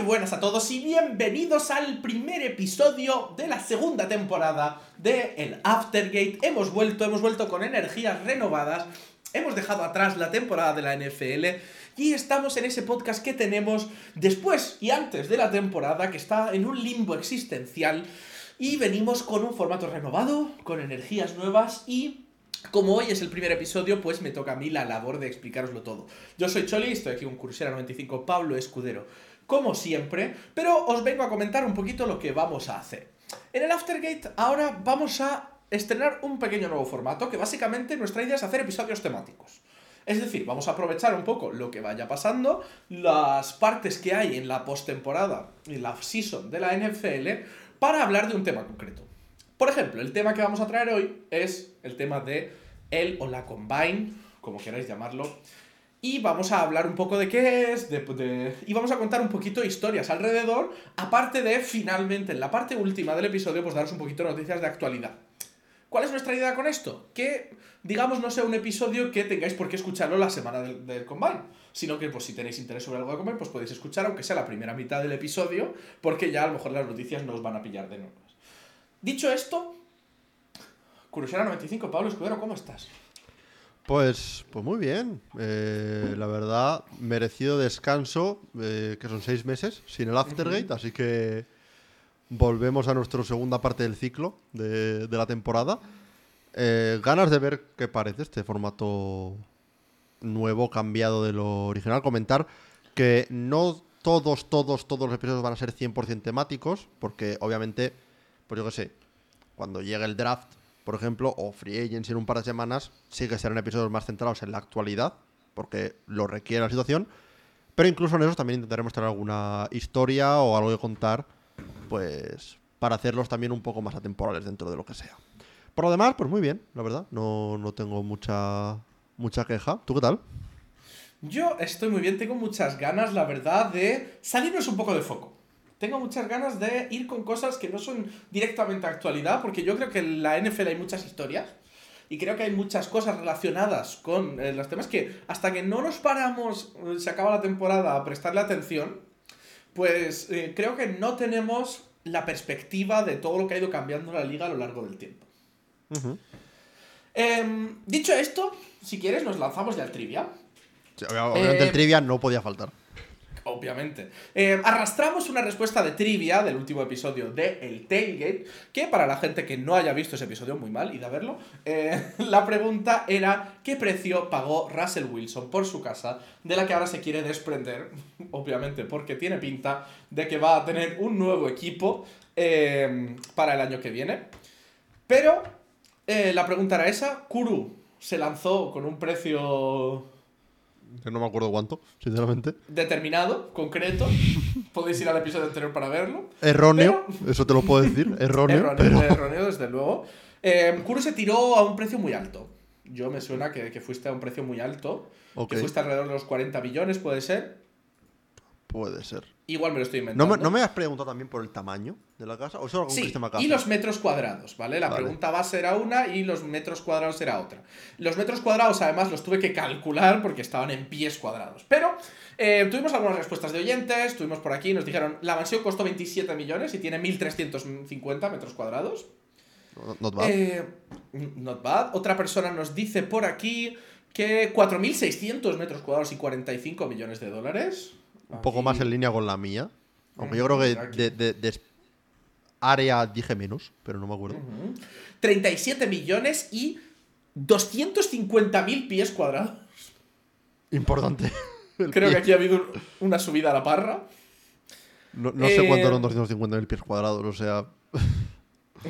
Muy buenas a todos y bienvenidos al primer episodio de la segunda temporada de El Aftergate. Hemos vuelto, hemos vuelto con energías renovadas. Hemos dejado atrás la temporada de la NFL y estamos en ese podcast que tenemos después y antes de la temporada que está en un limbo existencial y venimos con un formato renovado, con energías nuevas y como hoy es el primer episodio, pues me toca a mí la labor de explicaroslo todo. Yo soy Choli, estoy aquí con Cursera 95 Pablo Escudero, como siempre, pero os vengo a comentar un poquito lo que vamos a hacer. En el Aftergate ahora vamos a estrenar un pequeño nuevo formato que básicamente nuestra idea es hacer episodios temáticos. Es decir, vamos a aprovechar un poco lo que vaya pasando, las partes que hay en la postemporada y la season de la NFL para hablar de un tema concreto. Por ejemplo, el tema que vamos a traer hoy es el tema de el o la combine, como queráis llamarlo. Y vamos a hablar un poco de qué es, de, y vamos a contar un poquito historias alrededor, aparte de finalmente en la parte última del episodio, pues daros un poquito de noticias de actualidad. ¿Cuál es nuestra idea con esto? Que, digamos, no sea un episodio que tengáis por qué escucharlo la semana del, del, Combine, sino que, pues, si tenéis interés sobre algo de Combine, pues podéis escuchar, aunque sea la primera mitad del episodio, porque ya a lo mejor las noticias no os van a pillar de nuevo. Dicho esto, Curiosidad 95, Pablo Escudero, ¿cómo estás? Pues, pues muy bien. Eh, la verdad, merecido descanso, eh, que son seis meses sin el Aftergate, así que volvemos a nuestra segunda parte del ciclo de, de la temporada. Eh, ganas de ver qué parece este formato nuevo, cambiado de lo original. Comentar que no todos, todos, todos los episodios van a ser 100% temáticos, porque obviamente pues yo qué sé, cuando llegue el draft, por ejemplo, o Free Agency en un par de semanas, sí que serán episodios más centrados en la actualidad, porque lo requiere la situación. Pero incluso en eso también intentaremos tener alguna historia o algo que contar, pues para hacerlos también un poco más atemporales dentro de lo que sea. Por lo demás, pues muy bien, la verdad. No, no tengo mucha, mucha queja. ¿Tú qué tal? Yo estoy muy bien, tengo muchas ganas, la verdad, de salirnos un poco de foco tengo muchas ganas de ir con cosas que no son directamente actualidad, porque yo creo que en la NFL hay muchas historias y creo que hay muchas cosas relacionadas con eh, los temas que hasta que no nos paramos, eh, se acaba la temporada, a prestarle atención, pues eh, creo que no tenemos la perspectiva de todo lo que ha ido cambiando la liga a lo largo del tiempo. Em, dicho esto, si quieres, nos lanzamos ya al trivia. obviamente el trivia no podía faltar. Obviamente. Eh, arrastramos una respuesta de trivia del último episodio de El Tailgate, que para la gente que no haya visto ese episodio, muy mal, id a verlo. Eh, la pregunta era: ¿qué precio pagó Russell Wilson por su casa? De la que ahora se quiere desprender, obviamente, porque tiene pinta de que va a tener un nuevo equipo eh, para el año que viene. Pero la pregunta era esa: Kuru se lanzó con un precio que no me acuerdo cuánto, sinceramente. Determinado, concreto. Podéis ir al episodio anterior para verlo. Erróneo, eso te lo puedo decir. Erróneo. erróneo, desde luego. Eh, Kuro se tiró a un precio muy alto. Yo me suena que, que fuiste a un precio muy alto. Que fuiste alrededor de los 40 billones, ¿puede ser? Puede ser. Igual me lo estoy inventando. ¿No me, ¿No me, has preguntado también por el tamaño de la casa? ¿O solo algún sí, y los metros cuadrados, ¿vale? La pregunta base era una y los metros cuadrados era otra. Los metros cuadrados, además, los tuve que calcular porque estaban en pies cuadrados. Pero eh, tuvimos algunas respuestas de oyentes, tuvimos por aquí, nos dijeron, la mansión costó 27 millones y tiene 1.350 metros cuadrados. Not bad. Eh, not bad. Otra persona nos dice por aquí que 4.600 metros cuadrados y 45 millones de dólares. Un poco más en línea con la mía. Aunque yo creo que de, área dije menos, pero no me acuerdo. 37 millones y 250 mil pies cuadrados. Importante. Creo que aquí ha habido una subida a la parra. No, sé cuánto eran 250 mil pies cuadrados, o sea.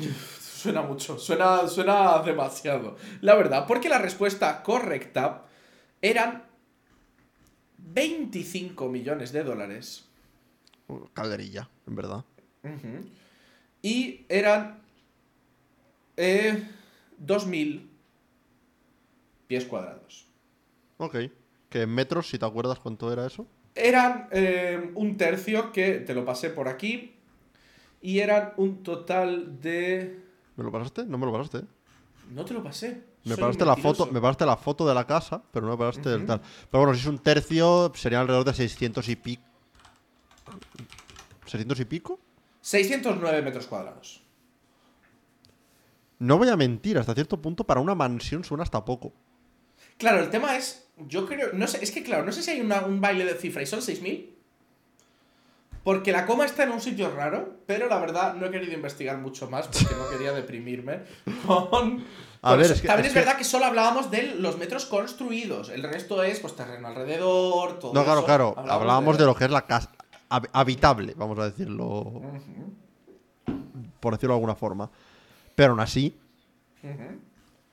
suena mucho, suena, suena demasiado. La verdad, porque la respuesta correcta eran 25 millones de dólares. Calderilla, en verdad. Y eran eh, 2.000 pies cuadrados. Ok. ¿Que en metros, si te acuerdas cuánto era eso? Eran eh, un tercio que te lo pasé por aquí. Y eran un total de... ¿Me lo pasaste? No me lo pasaste. No te lo pasé. Me paraste, la foto, me paraste la foto de la casa, pero no me paraste el tal. Pero bueno, si es un tercio, sería alrededor de 600 y pico. ¿600 y pico? 609 metros cuadrados. No voy a mentir, hasta cierto punto para una mansión suena hasta poco. Claro, el tema es, yo creo, no sé, es que claro, no sé si hay una- un baile de cifra y son 6.000. Porque la coma está en un sitio raro, pero la verdad no he querido investigar mucho más porque no quería deprimirme con... A ver, es que- También es es, verdad que solo hablábamos de los metros construidos. El resto es pues terreno alrededor, todo No, claro, eso. claro. Hablábamos de lo que es la casa hab- habitable, vamos a decirlo, por decirlo de alguna forma. Pero aún así,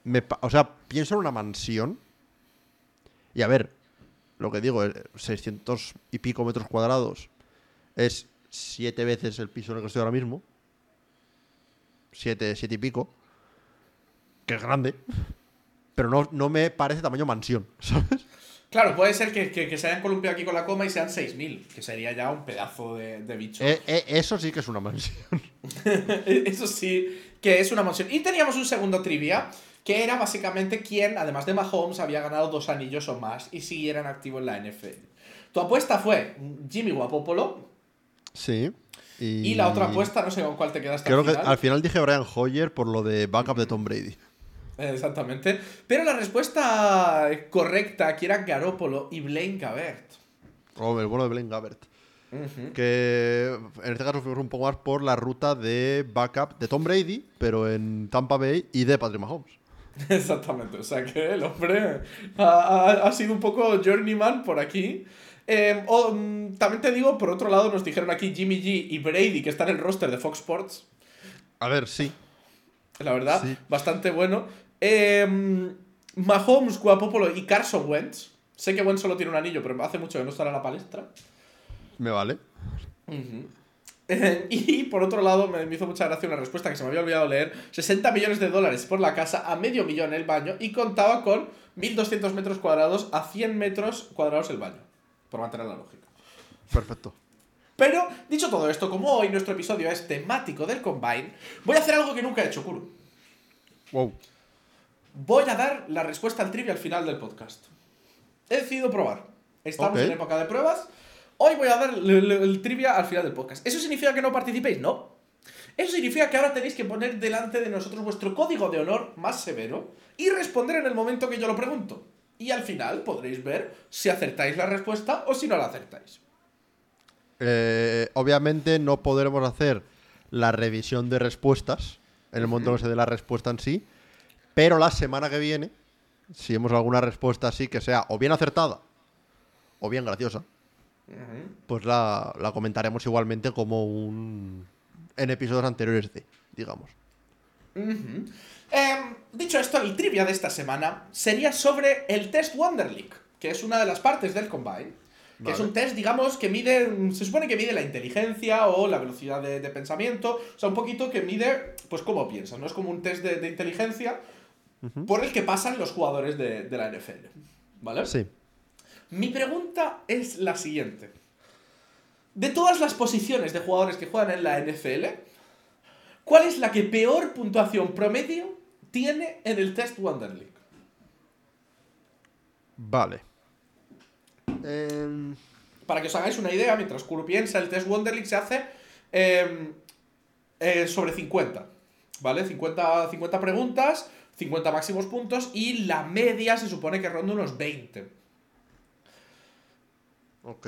me o sea, pienso en una mansión. Y a ver, lo que digo, eh, 600 y pico metros cuadrados es siete veces el piso en el que estoy ahora mismo. Siete, siete y pico. Que es grande. Pero no, no me parece tamaño mansión, ¿sabes? Claro, puede ser que, que- que se hayan columpiado aquí con la coma y sean 6.000, que sería ya un pedazo de, de bicho. Eh, eh, eso sí que es una mansión. Eso sí, que es una mansión. Y teníamos un segundo trivia, que era básicamente quién, además de Mahomes, había ganado dos anillos o más y siguiera en activo en la NFL. Tu apuesta fue Jimmy Guapopolo Sí. Y, y la otra apuesta, no sé con cuál te quedaste Creo al que final. al final dije Brian Hoyer por lo de backup de Tom Brady. Exactamente. Pero la respuesta correcta aquí era Garópolo y Blaine Gabbert. O el bueno de Blaine Gabbert. Que en este caso fuimos un poco más por la ruta de backup de Tom Brady, pero en Tampa Bay y de Patrick Mahomes. Exactamente, o sea que el hombre ha, ha- ha sido un poco journeyman por aquí. Eh, o, mm, también te digo, por otro lado, nos dijeron aquí Jimmy G y Brady, que están en el roster de Fox Sports. A ver, sí. La verdad, Sí. bastante bueno. Eh, Mahomes, Guapopolo y Carson Wentz. Sé que Wentz solo tiene un anillo, pero hace mucho que no está en la palestra. Me vale. Eh, y por otro lado, me hizo mucha gracia una respuesta que se me había olvidado leer. 60 millones de dólares por la casa, a medio millón el baño, y contaba con 1.200 metros cuadrados a 100 metros cuadrados el baño. Por mantener la lógica. Perfecto. Pero, dicho todo esto, como hoy nuestro episodio es temático del Combine, voy a hacer algo que nunca he hecho, Kuro. Wow. Voy a dar la respuesta al trivia al final del podcast. He decidido probar. Estamos en época de pruebas. Hoy voy a dar el, el- el trivia al final del podcast. ¿Eso significa que no participéis? No. Eso significa que ahora tenéis que poner delante de nosotros vuestro código de honor más severo y responder en el momento que yo lo pregunto. Y al final podréis ver si acertáis la respuesta o si no la acertáis. Eh, obviamente no podremos hacer la revisión de respuestas en el momento que se dé la respuesta en sí, pero la semana que viene, si vemos alguna respuesta así que sea o bien acertada o bien graciosa, pues la, la comentaremos igualmente como un en episodios anteriores de, digamos. Em, dicho esto, el trivia de esta semana sería sobre el test Wonderlic, que es una de las partes del Combine. Que es un test, digamos, que mide. Se supone que mide la inteligencia o la velocidad de, de pensamiento. O sea, un poquito que mide, pues, cómo piensas. No es como un test de, de inteligencia por el que pasan los jugadores de, de la NFL. ¿Vale? Sí. Mi pregunta es la siguiente. De todas las posiciones de jugadores que juegan en la NFL, ¿cuál es la que peor puntuación promedio tiene en el test Wonder League? Vale. Em, Para que os hagáis una idea, mientras Kuro piensa, el test Wonder League se hace eh, eh, sobre 50. ¿Vale? 50, 50 preguntas, 50 máximos puntos y la media se supone que ronda unos 20. ok.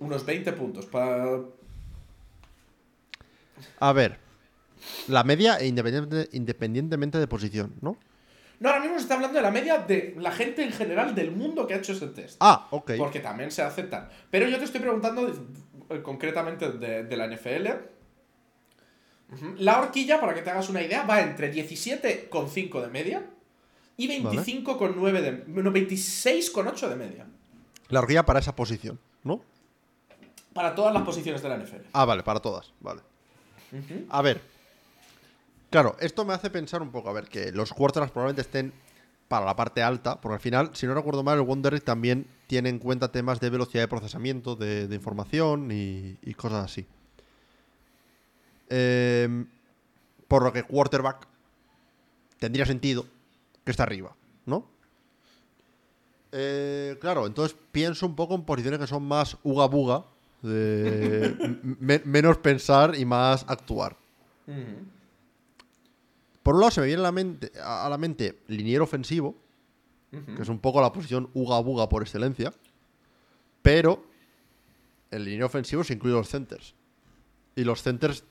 Unos 20 puntos. Para, A ver. La media e independiente- independientemente de posición, ¿no? No, ahora mismo se está hablando de la media de la gente en general del mundo que ha hecho ese test. Ah, ok. Porque también se aceptan. Pero yo te estoy preguntando eh, concretamente de, de la NFL. La horquilla, para que te hagas una idea, va entre 17,5 de media y 25,9 de... No, 26,8 de media. La horquilla para esa posición, ¿no? Para todas las posiciones de la NFL. Ah, vale, para todas, vale. A ver. Claro, esto me hace pensar un poco, a ver, que los quarterbacks probablemente estén para la parte alta, porque al final, si no recuerdo mal, el Wonder Egg también tiene en cuenta temas de velocidad de procesamiento, de, información y, cosas así. Em, por lo que quarterback tendría sentido que está arriba, ¿no? Eh, claro, entonces pienso un poco en posiciones que son más uga buga menos pensar y más actuar. Ujú. Por un lado se me viene a la mente, a la mente liniero ofensivo, que es un poco la posición uga-buga por excelencia, pero en liniero ofensivo se incluyen los centers. Y los centers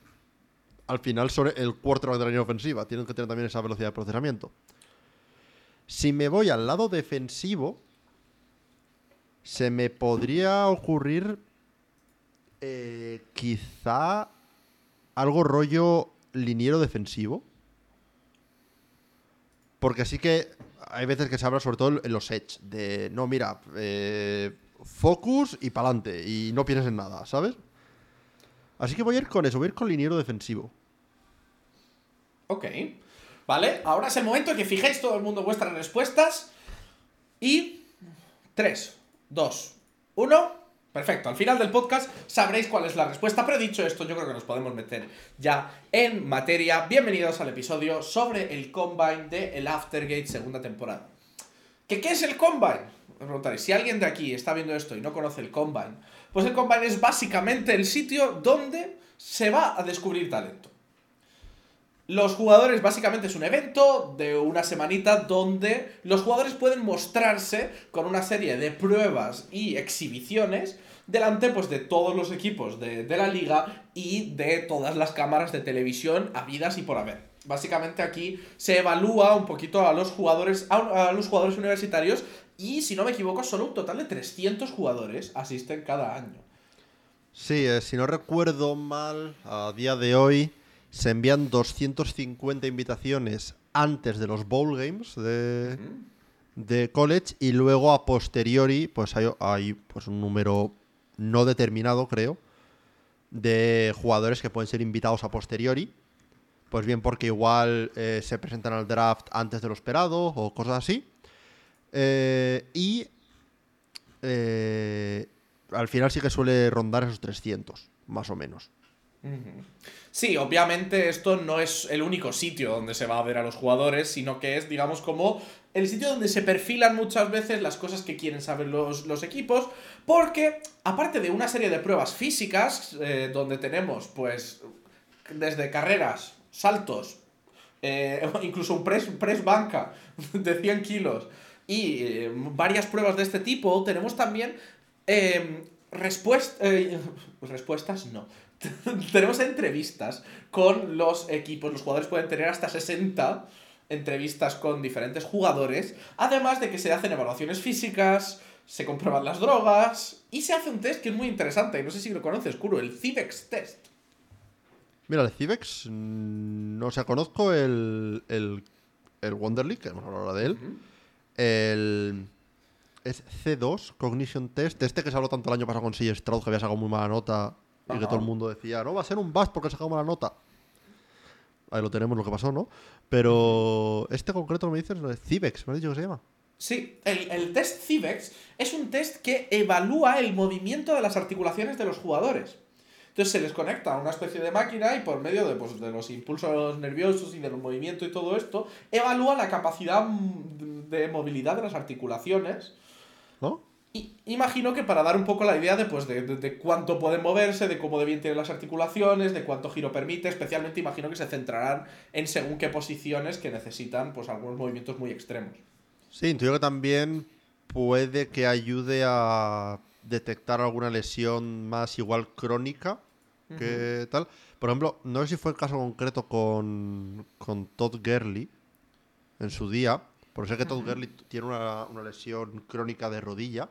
al final son el quarterback de la línea ofensiva, tienen que tener también esa velocidad de procesamiento. Si me voy al lado defensivo, se me podría ocurrir eh, quizá algo rollo liniero defensivo. Porque sí que hay veces que se habla sobre todo en los edge, de no, mira, eh, focus y pa'lante, y no pienses en nada, ¿sabes? Así que voy a ir con eso, voy a ir con liniero defensivo. Ok. Vale, ahora es el momento en que fijéis todo el mundo vuestras respuestas. Y 3, 2, 1. Perfecto, al final del podcast sabréis cuál es la respuesta, pero dicho esto, yo creo que nos podemos meter ya en materia. Bienvenidos al episodio sobre el Combine de el Aftergate segunda temporada. ¿Que ¿Qué es el Combine? Me preguntaréis, si alguien de aquí está viendo esto y no conoce el Combine, pues el Combine es básicamente el sitio donde se va a descubrir talento. Los jugadores básicamente es un evento de una semanita donde los jugadores pueden mostrarse con una serie de pruebas y exhibiciones delante pues, de todos los equipos de, de la liga y de todas las cámaras de televisión habidas y por haber. Básicamente aquí se evalúa un poquito a los jugadores, a, a los jugadores universitarios y si no me equivoco solo un total de 300 jugadores asisten cada año. Sí, eh, si no recuerdo mal, a día de hoy se envían 250 invitaciones antes de los bowl games de, de college y luego a posteriori pues hay, hay, pues un número no determinado creo de jugadores que pueden ser invitados a posteriori. Pues bien porque igual eh, se presentan al draft antes de lo esperado o cosas así. Eh, y eh, al final sí que suele rondar esos 300 más o menos. Sí, obviamente esto no es el único sitio donde se va a ver a los jugadores, sino que es, digamos, como el sitio donde se perfilan muchas veces las cosas que quieren saber los, equipos, porque aparte de una serie de pruebas físicas, eh, donde tenemos, pues, desde carreras, saltos, eh, incluso un press, press banca de 100 kilos y eh, varias pruebas de este tipo, tenemos también eh, respuest- eh, respuestas, no. tenemos entrevistas con los equipos. Los jugadores pueden tener hasta 60 entrevistas con diferentes jugadores. Además de que se hacen evaluaciones físicas, se comprueban las drogas y se hace un test que es muy interesante. No sé si lo conoces, Kuro, el Civex Test. Mira, el Civex, mm, no sé, conozco el, el, el Wonder League, que hemos hablado de él. El. Es C2, Cognition Test. Este que se habló tanto el año pasado con C. Stroud, que había sacado muy mala nota. Y que todo el mundo decía, no, va a ser un bust porque ha sacado mala nota. Ahí lo tenemos, lo que pasó, ¿no? Pero este concreto me dices, el Civex, me has dicho que se llama. Sí, el, el test Civex es un test que evalúa el movimiento de las articulaciones de los jugadores. Entonces se les conecta a una especie de máquina y por medio de, pues, de los impulsos nerviosos y del movimiento y todo esto, evalúa la capacidad mm, de movilidad de las articulaciones. ¿No? Y imagino que para dar un poco la idea de, pues, de, de- de cuánto pueden moverse, de cómo de bien tienen las articulaciones, de cuánto giro permite, especialmente imagino que se centrarán en según qué posiciones que necesitan pues, algunos movimientos muy extremos. Sí, intuyo que también puede que ayude a detectar alguna lesión más igual crónica que tal. Por ejemplo, no sé si fue el caso concreto con, con Todd Gurley en su día. Por ser que Todd Gurley tiene una, una lesión crónica de rodilla.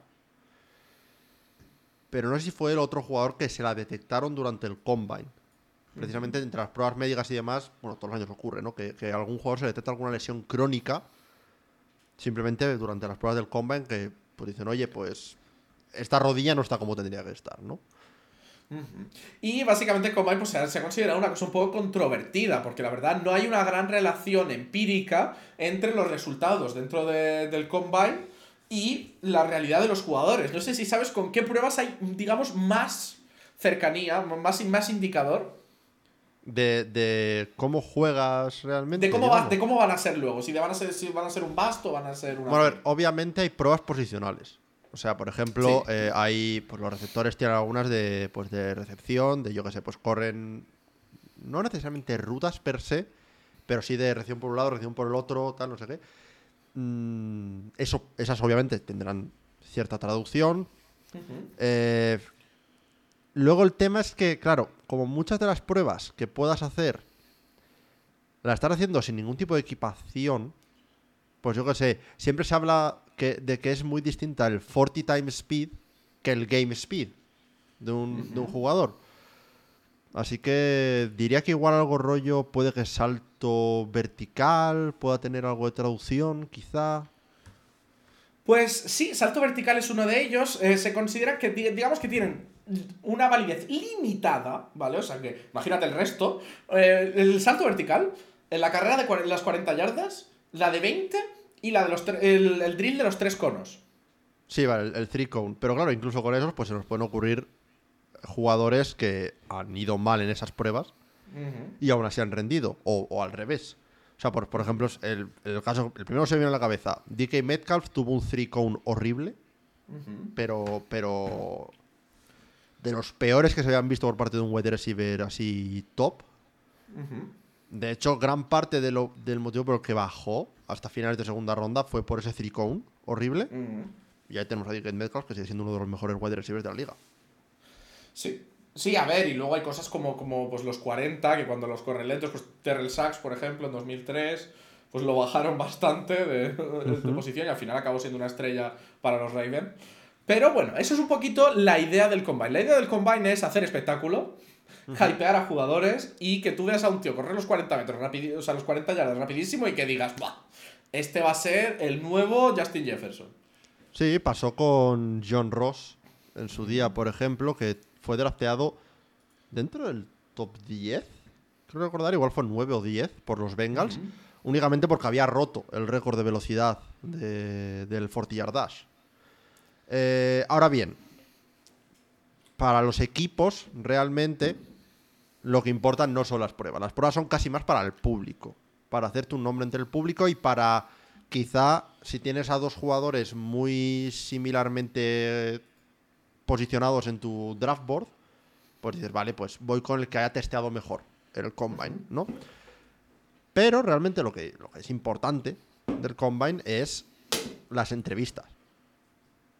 Pero no sé si fue el otro jugador que se la detectaron durante el combine. Precisamente entre las pruebas médicas y demás, bueno, todos los años ocurre, ¿no? Que, algún jugador se detecta alguna lesión crónica simplemente durante las pruebas del combine que pues dicen, oye, pues esta rodilla no está como tendría que estar, ¿no? Y básicamente Combine pues, se ha considerado una cosa un poco controvertida, porque la verdad no hay una gran relación empírica entre los resultados dentro de- del Combine y la realidad de los jugadores. No sé si sabes con qué pruebas hay, digamos, más cercanía, más, más indicador De, de cómo juegas realmente. de cómo, va- de cómo van a ser luego, si van a ser, si van a ser un basto o van a ser una... Bueno, a ver, obviamente hay pruebas posicionales. O sea, por ejemplo, eh, hay. Pues los receptores tienen algunas de, pues, de recepción, de yo qué sé, pues corren. No necesariamente rutas per se, pero sí de recepción por un lado, recepción por el otro, tal, no sé qué. Mm, eso, esas obviamente tendrán cierta traducción. Eh, luego el tema es que, claro, como muchas de las pruebas que puedas hacer las estás haciendo sin ningún tipo de equipación, pues yo qué sé, siempre se habla que, de que es muy distinta el 40 time speed que el game speed de un, de un jugador. Así que diría que igual algo rollo puede que salto vertical, pueda tener algo de traducción, quizá. Pues sí, salto vertical es uno de ellos. Eh, se considera que, di- digamos que tienen una validez limitada, ¿vale? O sea que, imagínate el resto. Eh, el salto vertical, en la carrera de las 40 yardas, la de 20 y la de los el, el drill de los tres conos. Sí, vale, el, el three cone. Pero claro, incluso con esos, pues se nos pueden ocurrir jugadores que han ido mal en esas pruebas y aún así han rendido. O, o al revés. O sea, por, por ejemplo, el, el caso, el primero que se me viene a la cabeza, DK Metcalf tuvo un three cone horrible, pero, pero de los peores que se habían visto por parte de un wide receiver así top. De hecho, gran parte de lo- del motivo por el que bajó hasta finales de segunda ronda fue por ese three cone horrible. Y ahí tenemos a DK Metcalf, que sigue siendo uno de los mejores wide receivers de la liga. Sí. Sí, a ver, y luego hay cosas como, como pues los 40, que cuando los corren lentos, pues Terrell Sachs, por ejemplo, en 2003, pues lo bajaron bastante de, de posición y al final acabó siendo una estrella para los Ravens. Pero bueno, eso es un poquito la idea del Combine. La idea del Combine es hacer espectáculo, hypear a jugadores y que tú veas a un tío correr los 40 metros, rapidi- o sea, los 40 yardas rapidísimo y que digas, ¡buah! Este va a ser el nuevo Justin Jefferson. Sí, pasó con John Ross en su día, por ejemplo, que fue drafteado dentro del top 10. Creo recordar, igual fue 9 o 10 por los Bengals, únicamente porque había roto el récord de velocidad de- del 40 yard dash. Eh, ahora bien, para los equipos, realmente lo que importa no son las pruebas. Las pruebas son casi más para el público. Para hacerte un nombre entre el público y para quizá si tienes a dos jugadores muy similarmente posicionados en tu draft board, pues dices, vale, pues voy con el que haya testeado mejor el combine, ¿no? Pero realmente lo que, lo que es importante del combine es las entrevistas.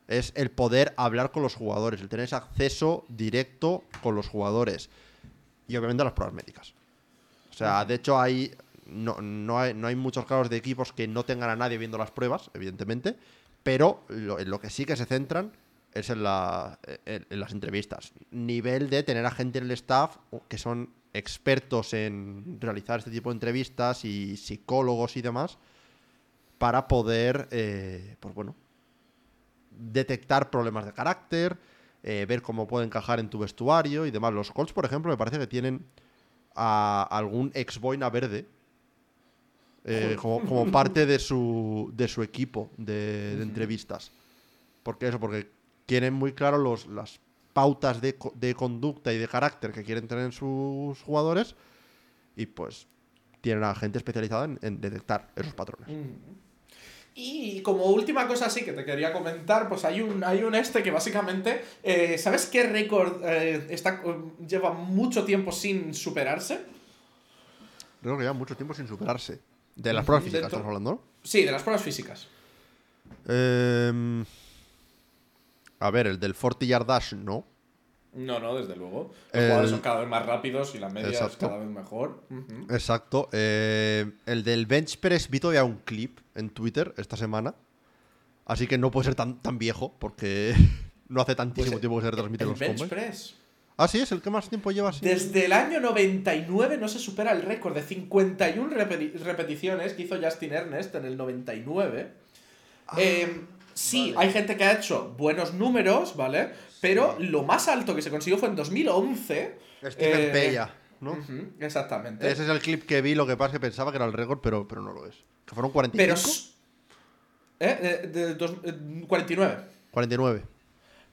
Es el poder hablar con los jugadores, el tener ese acceso directo con los jugadores. Y obviamente las pruebas médicas. O sea, de hecho hay no, no hay no hay muchos casos de equipos que no tengan a nadie viendo las pruebas, evidentemente, pero lo, en lo que sí que se centran es en, la, en, en las entrevistas. Nivel de tener a gente en el staff que son expertos en realizar este tipo de entrevistas y psicólogos y demás para poder, eh, pues bueno, detectar problemas de carácter, eh, ver cómo puede encajar en tu vestuario y demás. Los Colts, por ejemplo, me parece que tienen a algún ex boina verde eh, como, como parte de su, de su equipo de, de entrevistas. Porque eso, porque tienen muy claro los, las pautas de, de conducta y de carácter que quieren tener sus jugadores y pues tienen a gente especializada en, en detectar esos patrones. Y como última cosa así que te quería comentar, pues hay un, hay un este que básicamente, eh, ¿sabes qué récord eh, está, eh, lleva mucho tiempo sin superarse? Creo que lleva mucho tiempo sin superarse. De las pruebas físicas estamos hablando, ¿no? Sí, de las pruebas físicas. Em, a ver, el del 40 yard dash no. No, no, desde luego. Los El- jugadores son cada vez más rápidos y la media es cada vez mejor. Exacto. Eh, el del bench press vi todavía un clip en Twitter esta semana. Así que no puede ser tan, tan viejo porque no hace tantísimo Pues, tiempo que se retransmiten El los bench combos. press. Ah, sí, es el que más tiempo lleva así. Desde el año 99 no se supera el récord de 51 repeti- repeticiones que hizo Justin Ernest en el 99. Eh, sí, vale. hay gente que ha hecho buenos números, ¿vale? Pero lo más alto que se consiguió fue en 2011. Stephen eh, ¿no? exactamente. Ese es el clip que vi, lo que pasa es que pensaba que era el récord, pero, pero no lo es. Que fueron 45. Pero. ¿Eh? De- de dos- eh, 49. 49.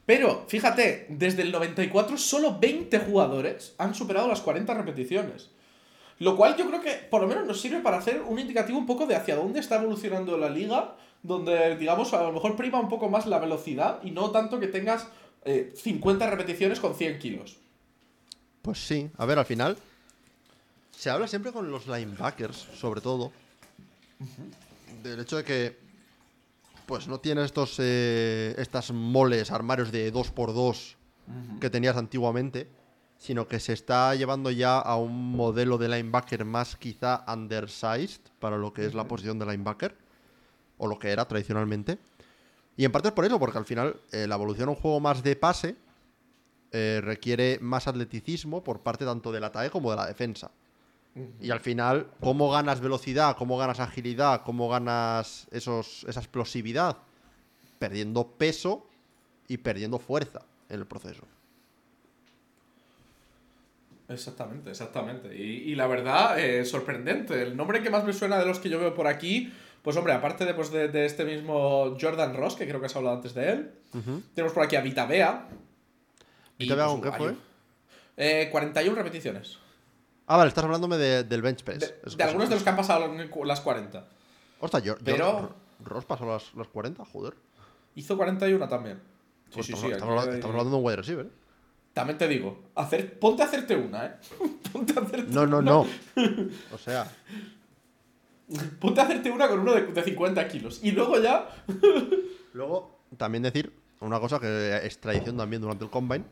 Pero, fíjate, desde el 94 solo 20 jugadores han superado las 40 repeticiones. Lo cual yo creo que por lo menos nos sirve para hacer un indicativo un poco de hacia dónde está evolucionando la liga donde, digamos, a lo mejor prima un poco más la velocidad y no tanto que tengas 50 eh, repeticiones con 100 kilos. Pues sí, a ver, al final se habla siempre con los linebackers, sobre todo, del hecho de que pues no tienes estos eh, estas moles, armarios de 2x2 que tenías antiguamente, sino que se está llevando ya a un modelo de linebacker más quizá undersized para lo que es la posición de linebacker, o lo que era tradicionalmente. Y en parte es por eso, porque al final eh, la evolución a un juego más de pase eh, requiere más atleticismo por parte tanto del ataque como de la defensa. Y al final, ¿cómo ganas velocidad? ¿Cómo ganas agilidad? ¿Cómo ganas esos, esa explosividad? Perdiendo peso y perdiendo fuerza en el proceso. Exactamente, exactamente. Y, la verdad, eh, sorprendente. El nombre que más me suena de los que yo veo por aquí, pues hombre, aparte de, pues, de, este mismo Jordan Ross, que creo que has hablado antes de él, tenemos por aquí a Vita Bea. ¿Vita Bea con qué fue? Eh, 41 repeticiones. Ah, vale, estás hablándome del bench press. De, algunos de los que han pasado las 40. Ostras, yo, Pero... Ross pasó las, las 40, joder. Hizo 41 también. Sí, pues sí, sí. Estamos, hablando, de un wide receiver. También te digo, hacer, ponte a hacerte una, ¿eh? ponte a hacerte no, no, no. O sea. Ponte a hacerte una con uno de, de 50 kilos. Y luego ya. luego, también decir una cosa que es tradición también durante el Combine,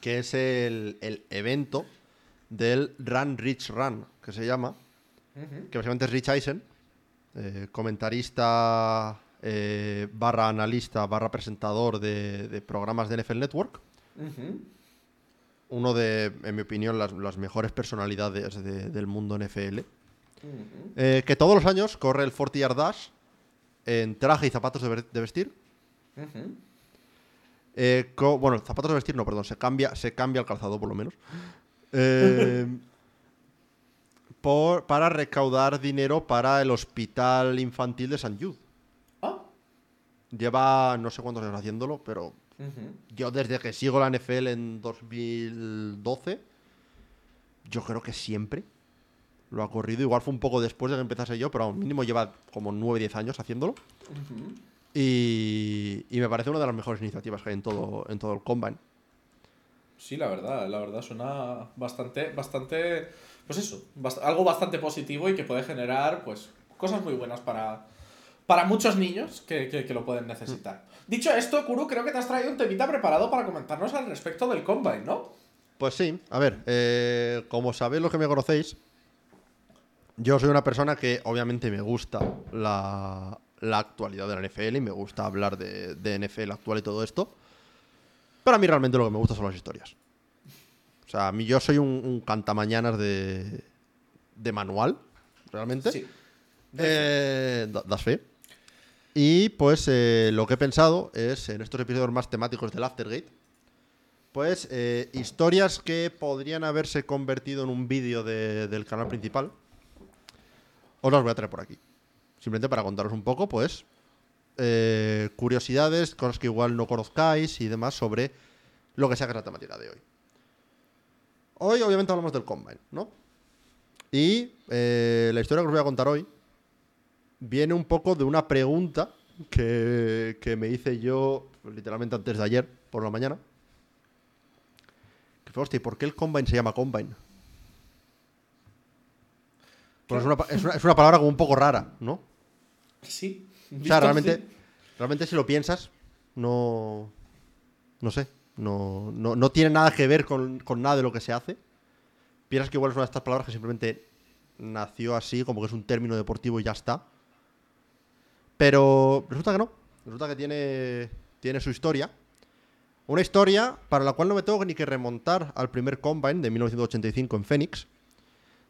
que es el, el evento del Run Rich Run, que se llama, que básicamente es Rich Eisen, eh, comentarista eh, barra analista barra presentador de, programas de NFL Network. Uno de, en mi opinión, las, mejores personalidades del mundo NFL. Eh, que todos los años corre el 40 Yard Dash en traje y zapatos de, vestir. bueno, zapatos de vestir no, perdón, se cambia, se cambia el calzado por lo menos. Eh, por, para recaudar dinero para el Hospital Infantil de San Jude. Ah. Lleva no sé cuántos años haciéndolo, pero yo desde que sigo la NFL en 2012, yo creo que siempre lo ha corrido. Igual fue un poco después de que empezase yo, pero al mínimo lleva como 9-10 años haciéndolo. y, y, me parece una de las mejores iniciativas que hay en todo, en todo el Combine. Sí, la verdad, la verdad suena bastante, bastante, pues eso, algo bastante positivo y que puede generar, pues, cosas muy buenas para, para muchos niños que, lo pueden necesitar. Dicho esto, Kuru, creo que te has traído un temita preparado para comentarnos al respecto del Combine, ¿no? Pues sí, a ver, eh, como sabéis los que me conocéis, yo soy una persona que obviamente me gusta la, actualidad de la NFL y me gusta hablar de, de NFL actual y todo esto. Pero a mí realmente lo que me gusta son las historias. O sea, a mí yo soy un, cantamañanas de, de manual, realmente. Sí. Eh, das fe. Y pues eh, lo que he pensado es, en estos episodios más temáticos del Aftergate, pues eh, historias que podrían haberse convertido en un vídeo del canal principal, os las voy a traer por aquí. Simplemente para contaros un poco, pues, eh, curiosidades, cosas que igual no conozcáis y demás sobre lo que sea que es la temática de hoy. Hoy obviamente hablamos del Combine, ¿no? Y eh, la historia que os voy a contar hoy viene un poco de una pregunta que, me hice yo literalmente antes de ayer por la mañana. Que fue, hostia, ¿por qué el Combine se llama Combine? Es una, es, una, es una palabra como un poco rara, ¿no? Sí. O sea, realmente, realmente si lo piensas, no. No sé. No, no, tiene nada que ver con, nada de lo que se hace. Piensas que igual es una de estas palabras que simplemente nació así, como que es un término deportivo y ya está. Pero resulta que no. Resulta que tiene, tiene su historia. Una historia para la cual no me tengo ni que remontar al primer Combine de 1985 en Phoenix,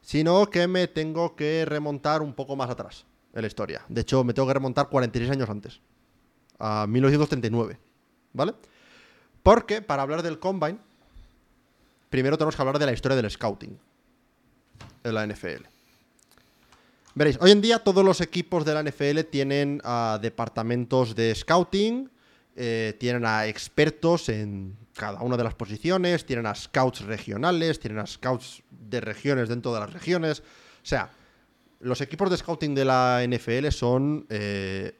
sino que me tengo que remontar un poco más atrás en la historia. De hecho, me tengo que remontar 46 años antes, a 1939, ¿vale? Porque para hablar del Combine, primero tenemos que hablar de la historia del scouting en la NFL. Veréis, hoy en día todos los equipos de la NFL tienen uh, departamentos de scouting, eh, tienen a expertos en cada una de las posiciones, tienen a scouts regionales, tienen a scouts de regiones dentro de las regiones. O sea, los equipos de scouting de la NFL son eh,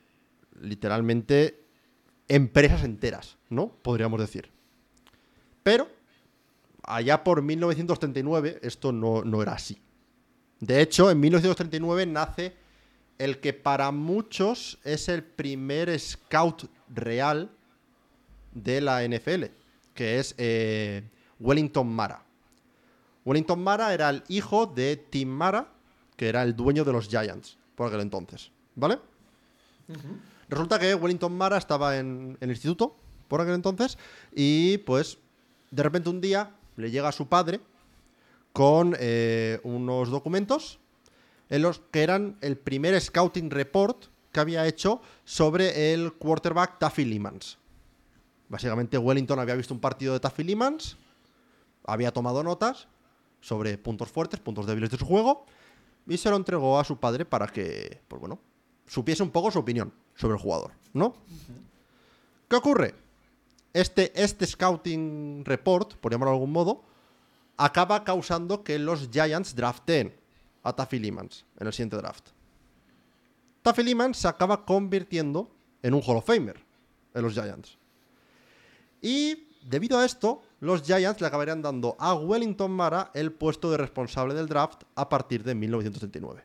literalmente empresas enteras, ¿no? Podríamos decir. Pero, allá por 1939, esto no, no era así. De hecho, en 1939 nace el que para muchos es el primer scout real de la NFL, que es eh, Wellington Mara. Wellington Mara era el hijo de Tim Mara, que era el dueño de los Giants por aquel entonces, ¿vale? Resulta que Wellington Mara estaba en el instituto por aquel entonces y pues de repente un día le llega a su padre con eh, unos documentos en los que eran el primer scouting report que había hecho sobre el quarterback Taffy Limans. Básicamente Wellington había visto un partido de Taffy Limans, había tomado notas sobre puntos fuertes, puntos débiles de su juego y se lo entregó a su padre para que, pues bueno, supiese un poco su opinión sobre el jugador, ¿no? ¿Qué ocurre? Este, este scouting report, por llamarlo de algún modo, acaba causando que los Giants draften a Taffy Limans en el siguiente draft. Taffy Limans se acaba convirtiendo en un Hall of Famer en los Giants. Y debido a esto, los Giants le acabarían dando a Wellington Mara el puesto de responsable del draft a partir de 1939.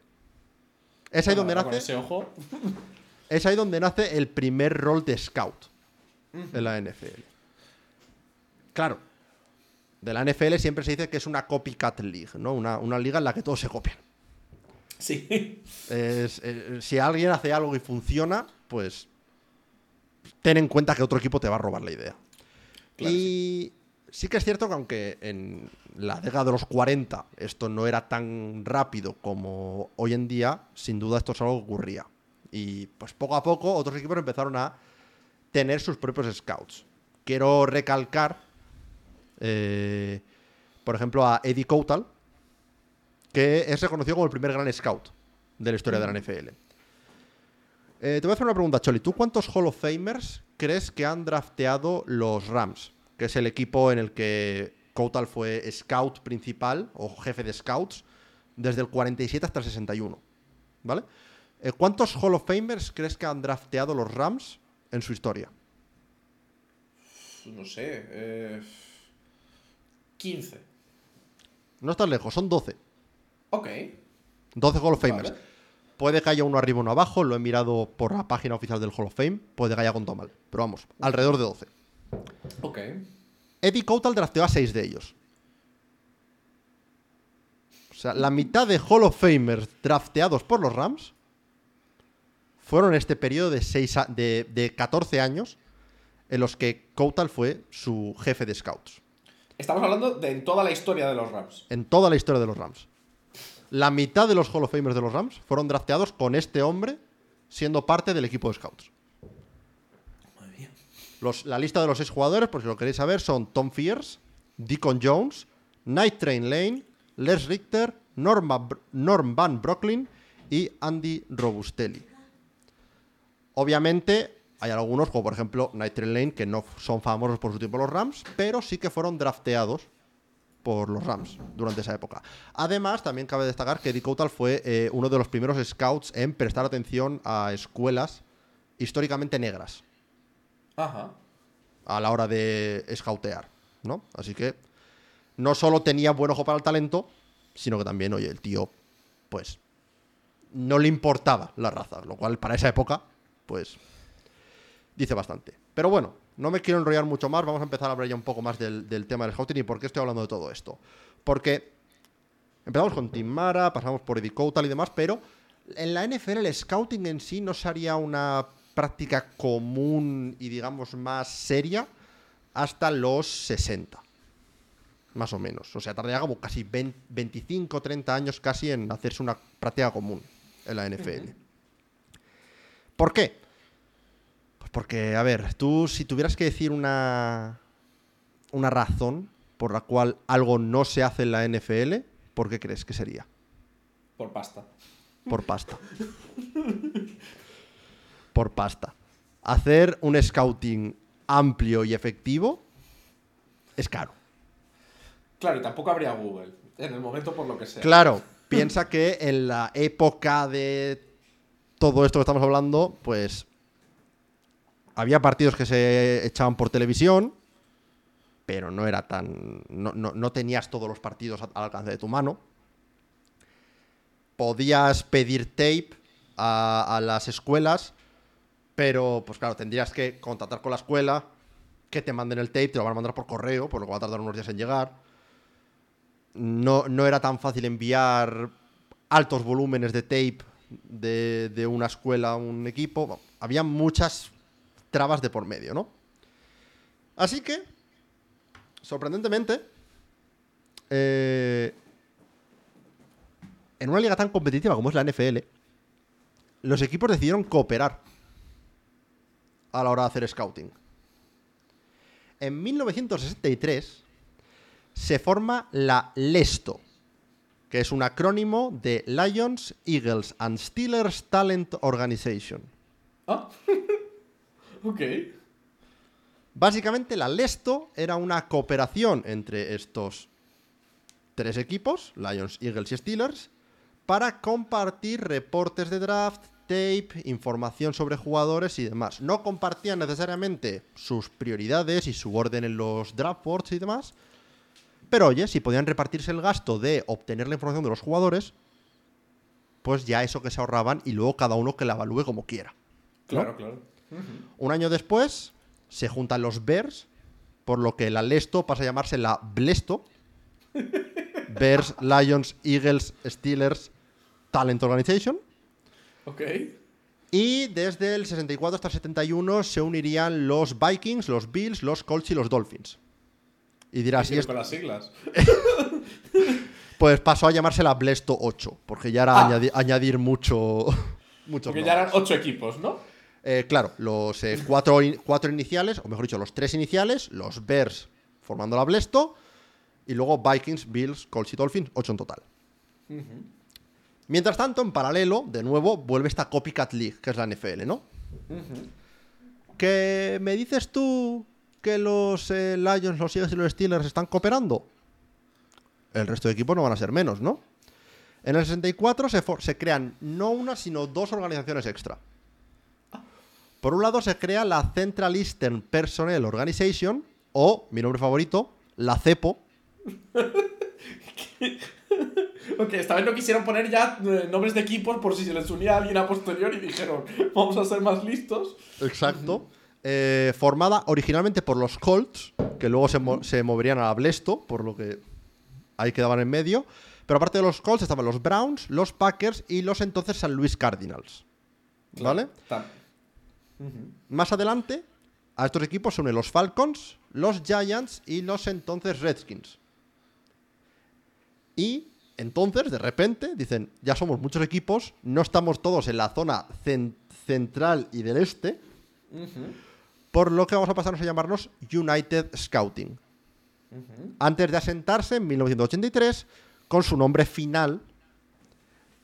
Es ahí donde nace. Es ahí donde nace el primer rol de scout en la NFL. Claro, de la NFL siempre se dice que es una copycat league, ¿no? Una, una liga en la que todos se copian. Sí. Eh, si alguien hace algo y funciona, pues ten en cuenta que otro equipo te va a robar la idea. Y sí. que es cierto que aunque en la década de los 40 esto no era tan rápido como hoy en día, sin duda esto es algo que ocurría. Y pues poco a poco otros equipos empezaron a tener sus propios scouts. Quiero recalcar, eh, por ejemplo, a Eddie Coutal, que es reconocido como el primer gran scout de la historia de la NFL. Eh, te voy a hacer una pregunta, Choli. ¿Tú cuántos Hall of Famers crees que han drafteado los Rams? Que es el equipo en el que Coutal fue scout principal o jefe de scouts desde el 47 hasta el 61. ¿Vale? Eh, ¿Cuántos Hall of Famers crees que han drafteado los Rams en su historia? No sé. Eh, 15. No estás lejos, son 12. Ok. 12 Hall of Famers. Puede que haya uno arriba o uno abajo, lo he mirado por la página oficial del Hall of Fame, puede que haya contado mal, pero vamos, alrededor de 12. Ok. Eddie Coutal drafteó a 6 de ellos. O sea, la mitad de Hall of Famers drafteados por los Rams fueron en este periodo de, de, de 14 años en los que Coutal fue su jefe de scouts. Estamos hablando de en toda la historia de los Rams. En toda la historia de los Rams. La mitad de los Hall of Famers de los Rams fueron drafteados con este hombre siendo parte del equipo de scouts. Los, la lista de los seis jugadores, por si lo queréis saber, son Tom Fierce, Deacon Jones, Night Train Lane, Les Richter, Norm Van Brocklin y Andy Robustelli. Obviamente, hay algunos, como por ejemplo Night Train Lane, que no son famosos por su tiempo los Rams, pero sí que fueron drafteados por los Rams durante esa época. Además, también cabe destacar que Eddie Coutal fue eh, uno de los primeros scouts en prestar atención a escuelas históricamente negras. Ajá. A la hora de scoutear, ¿no? Así que no solo tenía buen ojo para el talento, sino que también, oye, el tío, pues, no le importaba la raza, lo cual para esa época, pues, dice bastante. Pero bueno, no me quiero enrollar mucho más, vamos a empezar a hablar ya un poco más del, tema del scouting y por qué estoy hablando de todo esto. Porque empezamos con Tim Mara, pasamos por Eddie Coutal y demás, pero en la NFL el scouting en sí no sería una práctica común y digamos más seria hasta los 60. Más o menos. O sea, tardaría como casi 25, 30 años casi en hacerse una práctica común en la NFL. ¿Por qué? Porque, a ver, tú si tuvieras que decir una, una razón por la cual algo no se hace en la NFL, ¿por qué crees que sería? Por pasta. Por pasta. por pasta. Hacer un scouting amplio y efectivo es caro. Claro, y tampoco habría Google en el momento por lo que sea. Claro, piensa que en la época de todo esto que estamos hablando, pues había partidos que se echaban por televisión, pero no era tan. No, no- no tenías todos los partidos al alcance de tu mano. Podías pedir tape a, a las escuelas, pero pues claro, tendrías que contactar con la escuela, que te manden el tape, te lo van a mandar por correo, por lo que va a tardar unos días en llegar. No, no era tan fácil enviar altos volúmenes de tape de, de una escuela a un equipo. Había muchas trabas de por medio, ¿no? Así que, sorprendentemente, eh, en una liga tan competitiva como es la NFL, los equipos decidieron cooperar a la hora de hacer scouting. En 1963 se forma la LESTO, que es un acrónimo de Lions, Eagles and Steelers Talent Organization. Ah. ok. Básicamente la LESTO era una cooperación entre estos tres equipos, Lions, Eagles y Steelers, para compartir reportes de draft, tape, información sobre jugadores y demás. No compartían necesariamente sus prioridades y su orden en los draft boards y demás, pero oye, si podían repartirse el gasto de obtener la información de los jugadores, pues ya eso que se ahorraban y luego cada uno que la evalúe como quiera. Claro, claro. Un año después se juntan los Bears, por lo que la Lesto pasa a llamarse la Blesto. Bears, Lions, Eagles, Steelers, Talent Organization. Ok. Y desde el 64 hasta el 71 se unirían los Vikings, los Bills, los Colts y los Dolphins. Y dirás, Así ¿y esto? con las siglas. Pues pasó a llamarse la Blesto 8, porque ya era Ah. añadi- añadir mucho. Porque ya eran nombres. ocho equipos, ¿no? Eh, claro, los eh, cuatro, in- cuatro iniciales, o mejor dicho, los tres iniciales, los Bears formando la Blesto, y luego Vikings, Bills, Colts y Dolphins, ocho en total. Mientras tanto, en paralelo, de nuevo, vuelve esta Copycat League, que es la NFL, ¿no? ¿Que me dices tú que los eh, Lions, los Eagles y los Steelers están cooperando? El resto de equipos no van a ser menos, ¿no? En el 64 se, se crean no una, sino dos organizaciones extra. Por un lado se crea la Central Eastern Personnel Organization, o, mi nombre favorito, la CEPO. Ok, esta vez no quisieron poner ya eh, nombres de equipos por si se les unía alguien a posterior y dijeron, vamos a ser más listos. Exacto. Eh, formada originalmente por los Colts, que luego se, mo- se moverían a la Blesto, por lo que ahí quedaban en medio. Pero aparte de los Colts estaban los Browns, los Packers y los entonces San Luis Cardinals. ¿Vale? Más adelante, a estos equipos se unen los Falcons, los Giants y los entonces Redskins. Y entonces, de repente, dicen, ya somos muchos equipos, no estamos todos en la zona cen- central y del este, por lo que vamos a pasarnos a llamarnos United Scouting. Antes de asentarse en 1983 con su nombre final,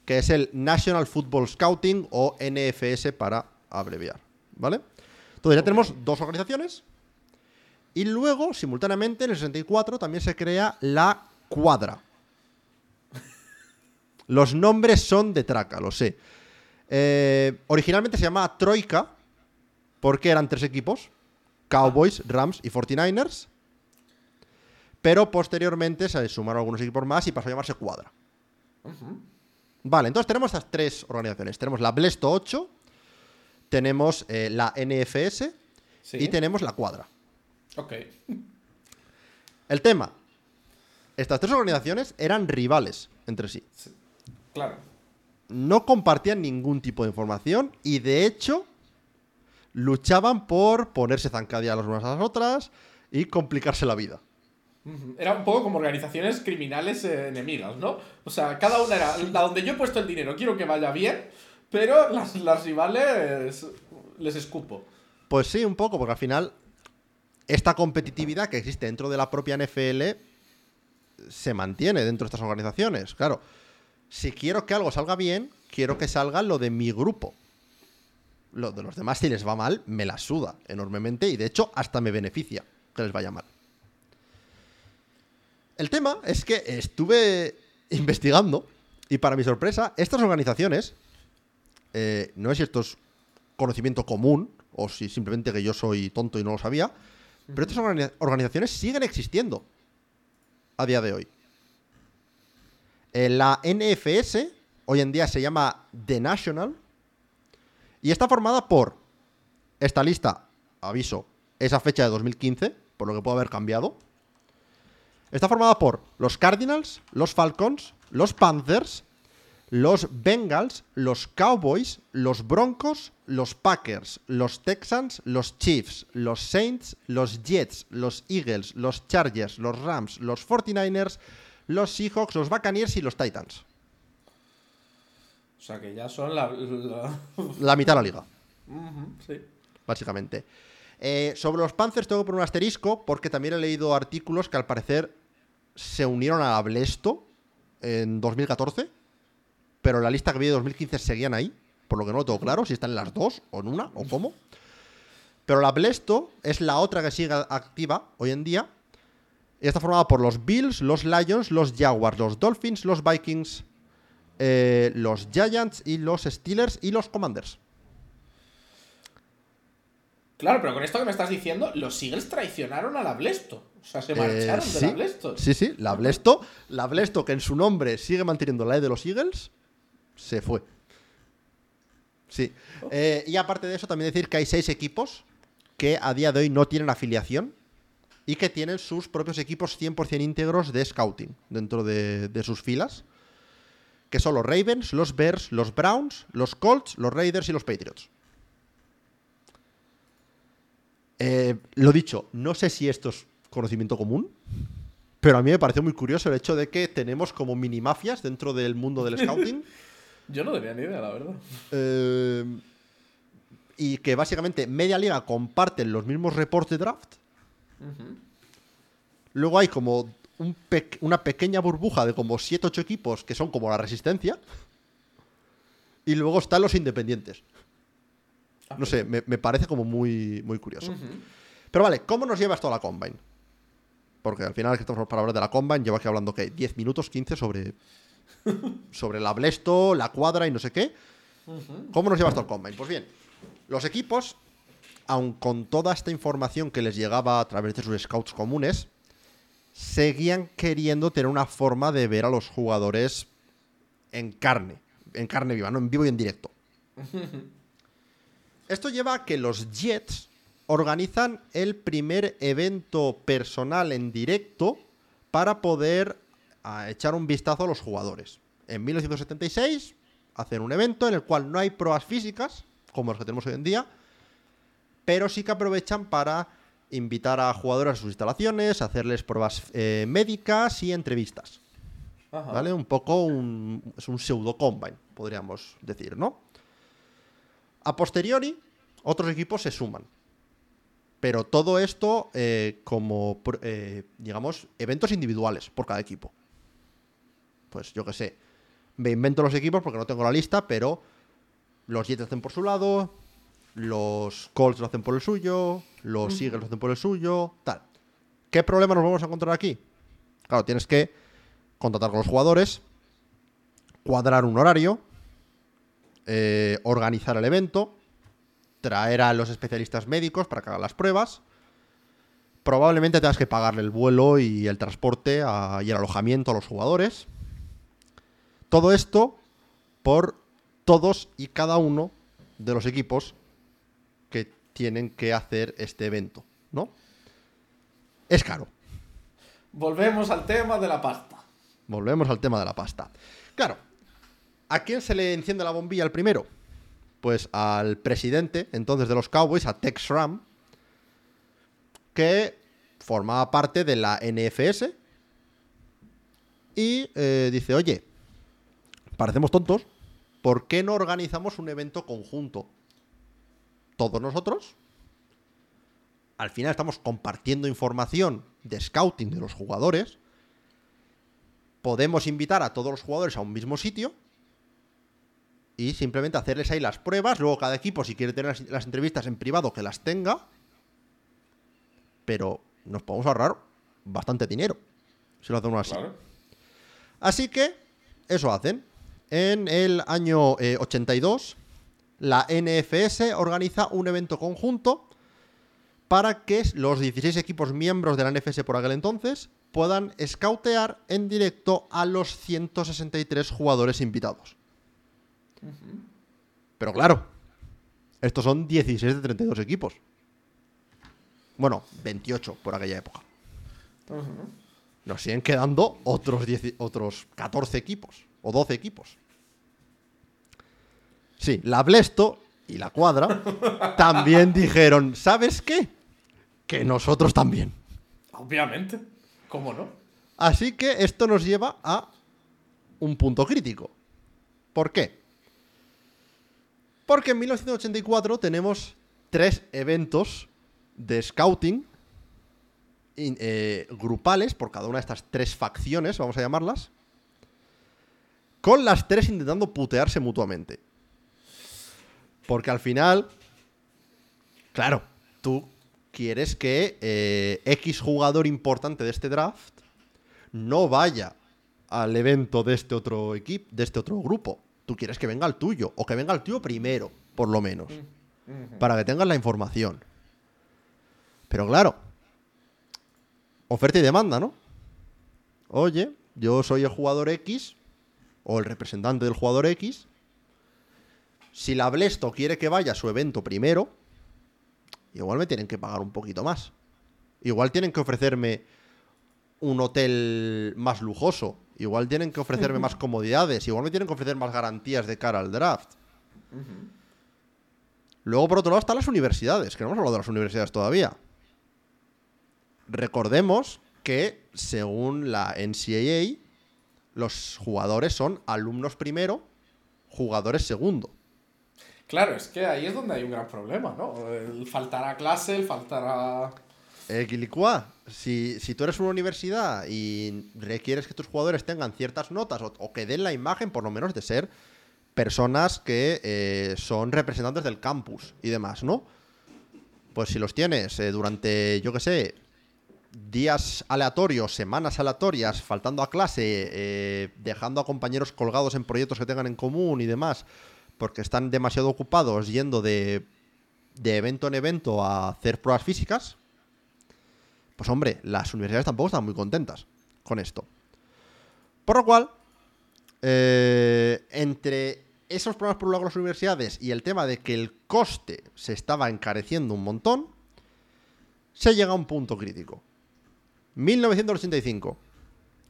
que es el National Football Scouting o NFS para abreviar. ¿Vale? Entonces ya tenemos dos organizaciones. Y luego, simultáneamente, en el 64 también se crea la Cuadra. Los nombres son de traca, lo sé. Eh, originalmente se llamaba Troika, porque eran tres equipos: Cowboys, Rams y 49ers. Pero posteriormente se sumaron algunos equipos más y pasó a llamarse Cuadra. Vale, entonces tenemos estas tres organizaciones. Tenemos la Blesto 8, tenemos eh, la NFS Sí. y tenemos la Cuadra. Ok. El tema. Estas tres organizaciones eran rivales entre sí. Claro. No compartían ningún tipo de información y de hecho luchaban por ponerse zancadilla las unas a las otras y complicarse la vida. Era un poco como organizaciones criminales eh, enemigas, ¿no? O sea, cada una era la donde yo he puesto el dinero, quiero que vaya bien, pero las, rivales les escupo. Pues sí, un poco, porque al final esta competitividad que existe dentro de la propia NFL se mantiene dentro de estas organizaciones. Claro, si quiero que algo salga bien, quiero que salga lo de mi grupo. Lo de los demás, si les va mal, me la suda enormemente y de hecho hasta me beneficia que les vaya mal. El tema es que estuve investigando Y para mi sorpresa, estas organizaciones, eh, no sé si esto es conocimiento común o si simplemente que yo soy tonto y no lo sabía, pero estas organi- organizaciones siguen existiendo a día de hoy. Eh, la NFS hoy en día se llama The National y está formada por esta lista, aviso, esa fecha de 2015, por lo que puede haber cambiado. Está formada por los Cardinals, los Falcons, los Panthers, los Bengals, los Cowboys, los Broncos, los Packers, los Texans, los Chiefs, los Saints, los Jets, los Eagles, los Chargers, los Rams, los 49ers, los Seahawks, los Buccaneers y los Titans. O sea que ya son la. la- La mitad de la liga. Sí. básicamente. Eh, sobre los Panthers tengo que poner un asterisco porque también he leído artículos que al parecer se unieron a Blesto en 2014, pero la lista que vi de 2015 seguían ahí, por lo que no lo tengo claro, si están en las dos o en una o cómo. Pero la Blesto es la otra que sigue activa hoy en día y está formada por los Bills, los Lions, los Jaguars, los Dolphins, los Vikings, eh, los Giants y los Steelers y los Commanders. Claro, pero con esto que me estás diciendo, los Eagles traicionaron a la Blesto. O sea, se Eh, marcharon de sí, la Blesto. Sí, sí, la Blesto, la Blesto que en su nombre sigue manteniendo la E de los Eagles, se fue. Sí. Eh, y aparte de eso, también decir que hay seis equipos que a día de hoy no tienen afiliación y que tienen sus propios equipos 100% íntegros de scouting dentro de, de sus filas, que son los Ravens, los Bears, los Browns, los Colts, los Raiders y los Patriots. Eh, lo dicho, no sé si esto es conocimiento común, pero a mí me pareció muy curioso el hecho de que tenemos como mini mafias dentro del mundo del scouting Yo no tenía ni idea, la verdad. eh, y que básicamente media liga comparten los mismos reports de draft. Luego hay como un pe- una pequeña burbuja de como 7-8 equipos que son como la resistencia. Y luego están los independientes. No sé, me, me parece como muy, muy curioso. Pero vale, ¿cómo nos lleva esto a la Combine? Porque al final que estamos para hablar de la Combine, llevo aquí hablando que 10 minutos, 15 sobre sobre la Blesto, la cuadra y no sé qué. ¿Cómo nos lleva esto al Combine? Pues bien, los equipos, aun con toda esta información que les llegaba a través de sus scouts comunes, seguían queriendo tener una forma de ver a los jugadores en carne, en carne viva, no en vivo y en directo. Esto lleva a que los Jets organizan el primer evento personal en directo para poder a, echar un vistazo a los jugadores. En 1976 hacen un evento en el cual no hay pruebas físicas, como los que tenemos hoy en día, pero sí que aprovechan para invitar a jugadores a sus instalaciones, hacerles pruebas eh, médicas y entrevistas. Ajá. ¿Vale? Un poco un, es un pseudo combine, podríamos decir, ¿no? A posteriori, otros equipos se suman. Pero todo esto eh, como, eh, digamos, eventos individuales por cada equipo. Pues yo qué sé. Me invento los equipos porque no tengo la lista, pero los Jets lo hacen por su lado, los Colts lo hacen por el suyo, los Eagles lo hacen por el suyo, tal. ¿Qué problema nos vamos a encontrar aquí? Claro, tienes que contratar con los jugadores, cuadrar un horario, eh, organizar el evento, traer a los especialistas médicos para que hagan las pruebas. Probablemente tengas que pagarle el vuelo y el transporte a- y el alojamiento a los jugadores. Todo esto por todos y cada uno de los equipos que tienen que hacer este evento, ¿no? Es caro. Volvemos al tema de la pasta. Volvemos al tema de la pasta. Claro, ¿a quién se le enciende la bombilla el primero? Pues al presidente entonces de los Cowboys, a Tex Ram, que formaba parte de la NFS y eh, dice, oye, parecemos tontos, ¿por qué no organizamos un evento conjunto? Todos nosotros. Al final estamos compartiendo información de scouting de los jugadores podemos invitar a todos los jugadores a un mismo sitio y simplemente hacerles ahí las pruebas. Luego cada equipo, si quiere tener las, las entrevistas en privado, que las tenga. Pero nos podemos ahorrar bastante dinero si lo hacemos así. Claro. Así que eso hacen. En el año 82, la NFS organiza un evento conjunto para que los 16 equipos miembros de la NFS por aquel entonces puedan scoutear en directo a los 163 jugadores invitados. Pero claro, estos son 16 de 32 equipos. Bueno, 28 por aquella época. Nos siguen quedando otros, otros 14 equipos o 12 equipos. Sí, la Blesto y la Cuadra también dijeron, ¿sabes qué? Que nosotros también. Obviamente. ¿Cómo no? Así que esto nos lleva a un punto crítico. ¿Por qué? Porque en 1984 tenemos tres eventos de scouting eh, grupales por cada una de estas tres facciones, vamos a llamarlas, con las tres intentando putearse mutuamente. Porque al final, claro, tú quieres que eh, X jugador importante de este draft no vaya al evento de este otro equipo, de este otro grupo. Tú quieres que venga al tuyo, o que venga al tuyo primero, por lo menos, mm, para que tengas la información. Pero claro, oferta y demanda, ¿no? Oye, yo soy el jugador X, o el representante del jugador X. Si la Blesto quiere que vaya a su evento primero, igual me tienen que pagar un poquito más. Igual tienen que ofrecerme un hotel más lujoso. Igual tienen que ofrecerme más comodidades. Igual me tienen que ofrecer más garantías de cara al draft. Luego, por otro lado, están las universidades, que no hemos hablado de las universidades todavía. Recordemos que, según la NCAA, los jugadores son alumnos primero, jugadores segundo. Claro, es que ahí es donde hay un gran problema, ¿no? El faltará clase, el faltará... Equilicua, si, si tú eres una universidad y requieres que tus jugadores tengan ciertas notas o, que den la imagen, por lo menos, de ser personas que eh, son representantes del campus y demás, ¿no? Pues si los tienes eh, durante, yo qué sé, días aleatorios, semanas aleatorias, faltando a clase, eh, dejando a compañeros colgados en proyectos que tengan en común y demás, porque están demasiado ocupados yendo de, de evento en evento a hacer pruebas físicas, pues hombre, las universidades tampoco están muy contentas con esto. Por lo cual, eh, entre esos problemas por las universidades y el tema de que el coste se estaba encareciendo un montón, se llega a un punto crítico. 1985.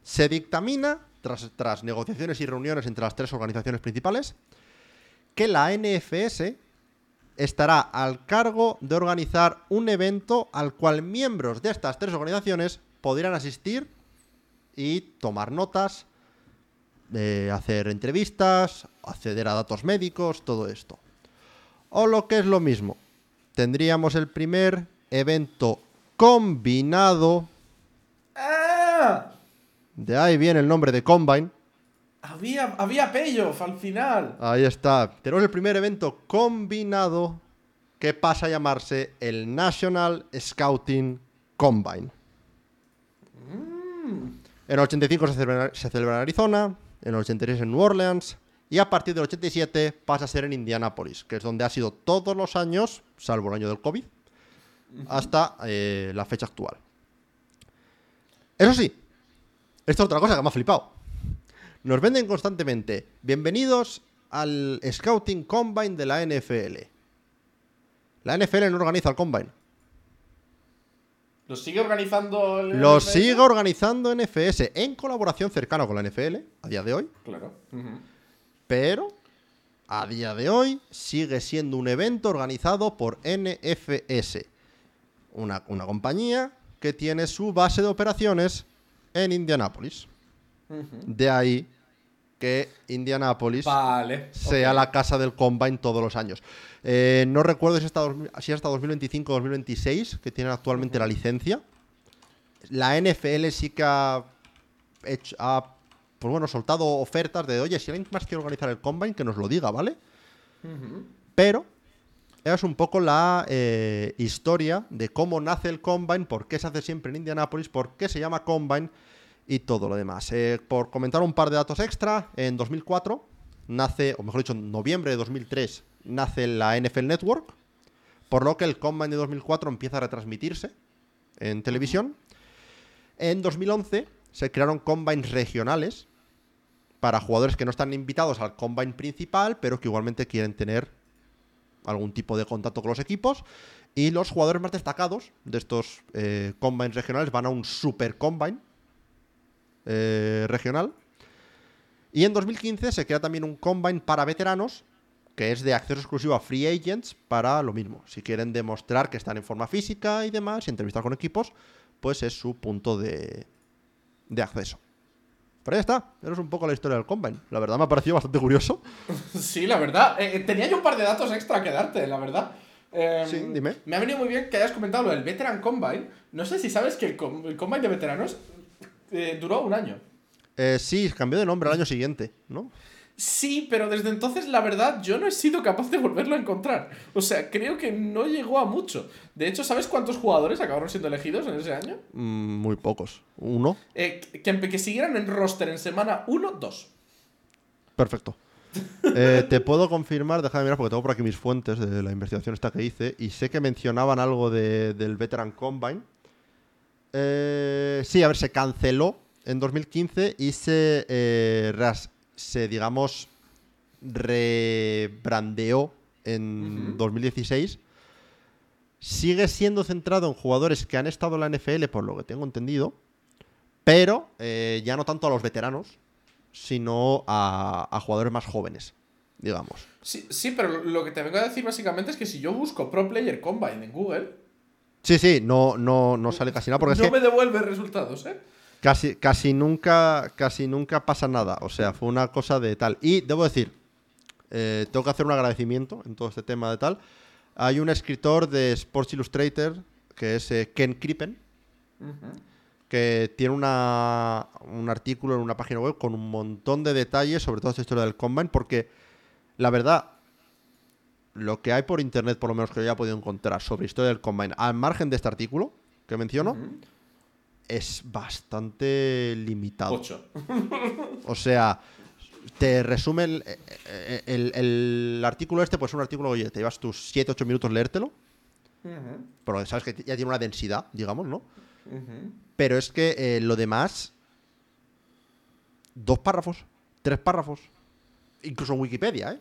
Se dictamina, tras, tras negociaciones y reuniones entre las tres organizaciones principales, que la NFS estará al cargo de organizar un evento al cual miembros de estas tres organizaciones podrían asistir y tomar notas, eh, hacer entrevistas, acceder a datos médicos, todo esto. O lo que es lo mismo, tendríamos el primer evento combinado. De ahí viene el nombre de Combine, había, había payoff al final. Ahí está. Tenemos el primer evento combinado que pasa a llamarse el National Scouting Combine. Mm. En el 85 se celebra, se celebra, en Arizona, en el 86 en New Orleans y a partir del 87 pasa a ser en Indianapolis, que es donde ha sido todos los años, salvo el año del COVID, hasta eh, la fecha actual. Eso sí, esto es otra cosa que me ha flipado. Nos venden constantemente. Bienvenidos al Scouting Combine de la NFL. La NFL no organiza el Combine. ¿Lo sigue organizando el Lo sigue organizando NFS en colaboración cercana con la NFL a día de hoy. Claro. Pero a día de hoy sigue siendo un evento organizado por NFS. Una, una compañía que tiene su base de operaciones en Indianápolis. De ahí que Indianapolis sea la casa del Combine todos los años. Eh, no recuerdo si hasta, si hasta 2025 o 2026, que tienen actualmente la licencia. La NFL sí que ha, hecho, pues bueno, soltado ofertas de, oye, si alguien más quiere organizar el Combine, que nos lo diga, ¿vale? Pero es un poco la eh, historia de cómo nace el Combine, por qué se hace siempre en Indianapolis, por qué se llama Combine y todo lo demás. Eh, por comentar un par de datos extra, en 2004 nace, o mejor dicho, en noviembre de 2003 nace la NFL Network, por lo que el Combine de 2004 empieza a retransmitirse en televisión. En 2011 se crearon Combines regionales para jugadores que no están invitados al Combine principal, pero que igualmente quieren tener algún tipo de contacto con los equipos. Y los jugadores más destacados de estos eh, Combines regionales van a un Super Combine eh, regional. Y en 2015 se crea también un Combine para veteranos, que es de acceso exclusivo a free agents para lo mismo. Si quieren demostrar que están en forma física y demás, y entrevistar con equipos, pues es su punto de, de acceso. Pero ya está, eso es un poco la historia del Combine. La verdad me ha parecido bastante curioso. Sí, la verdad. Eh, tenía yo un par de datos extra que darte, la verdad. Eh, Sí, dime. Me ha venido muy bien que hayas comentado lo del Veteran Combine. No sé si sabes que el, com- el Combine de veteranos eh, duró un año. Eh, sí, cambió de nombre al año siguiente, ¿no? Sí, pero desde entonces la verdad yo no he sido capaz de volverlo a encontrar. O sea, creo que no llegó a mucho. De hecho, ¿sabes cuántos jugadores acabaron siendo elegidos en ese año? Mm, muy pocos. Uno. Eh, que, que siguieran en roster en semana 1, 2. Perfecto. Eh, te puedo confirmar, déjame mirar porque tengo por aquí mis fuentes de la investigación esta que hice y sé que mencionaban algo de- del Veteran Combine. Eh, sí, a ver, se canceló en 2015 y se, eh, ras- se digamos, rebrandeó en Ujú. 2016. Sigue siendo centrado en jugadores que han estado en la NFL, por lo que tengo entendido, pero eh, ya no tanto a los veteranos, sino a, a jugadores más jóvenes, digamos. Sí, sí, pero lo que te vengo a decir básicamente es que si yo busco Pro Player Combine en Google, Sí, sí, no, no, no sale casi nada, porque no es que me devuelve resultados, ¿eh? Casi, casi, nunca, casi nunca pasa nada. O sea, fue una cosa de tal. Y debo decir, eh, tengo que hacer un agradecimiento en todo este tema de tal. Hay un escritor de Sports Illustrated, que es eh, Ken Crippen, que tiene una, un artículo en una página web con un montón de detalles sobre toda esta historia del Combine, porque la verdad, lo que hay por internet, por lo menos que yo haya podido encontrar sobre historia del Combine, al margen de este artículo que menciono, Ujú. Es bastante limitado. 8. O sea, te resume el, eh, el- el artículo este, pues es un artículo, oye, te llevas tus 7-8 minutos leértelo, pero sabes que ya tiene una densidad, digamos, ¿no? Pero es que eh, lo demás, dos párrafos, tres párrafos, incluso en Wikipedia, ¿eh?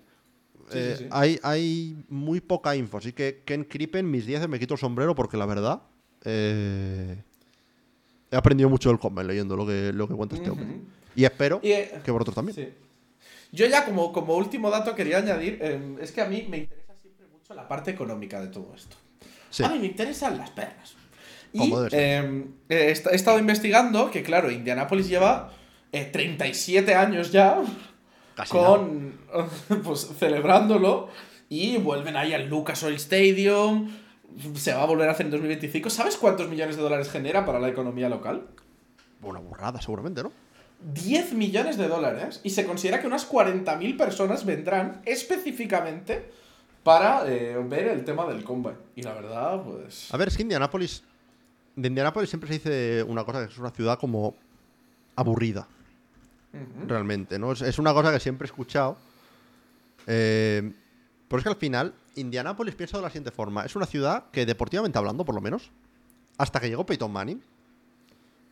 Sí, Eh, sí, sí. Hay, hay muy poca info, así que Ken Crippen, mis 10 me quito el sombrero porque la verdad eh, he aprendido mucho del Combine leyendo lo que, lo que cuenta este hombre. Ujú. Y espero Y, eh, que vosotros también. Sí. Yo ya como, como último dato quería añadir, eh, es que a mí me interesa siempre mucho la parte económica de todo esto. Sí. A mí me interesan las perras. Y ser. eh, he, est- he estado investigando que, claro, Indianapolis lleva eh, 37 años ya Casi con pues celebrándolo y vuelven ahí al Lucas Oil Stadium. Se va a volver a hacer en 2025. ¿Sabes cuántos millones de dólares genera para la economía local? Una burrada, seguramente, ¿no? 10 millones de dólares y se considera que unas 40.000 personas vendrán específicamente para eh, ver el tema del combine. Y la verdad, pues... A ver, es que Indianápolis. De Indianápolis siempre se dice una cosa que es una ciudad como aburrida, realmente, ¿no? Es, es una cosa que siempre he escuchado. Eh, pero es que al final, Indianápolis piensa de la siguiente forma. Es una ciudad que, deportivamente hablando, por lo menos, hasta que llegó Peyton Manning,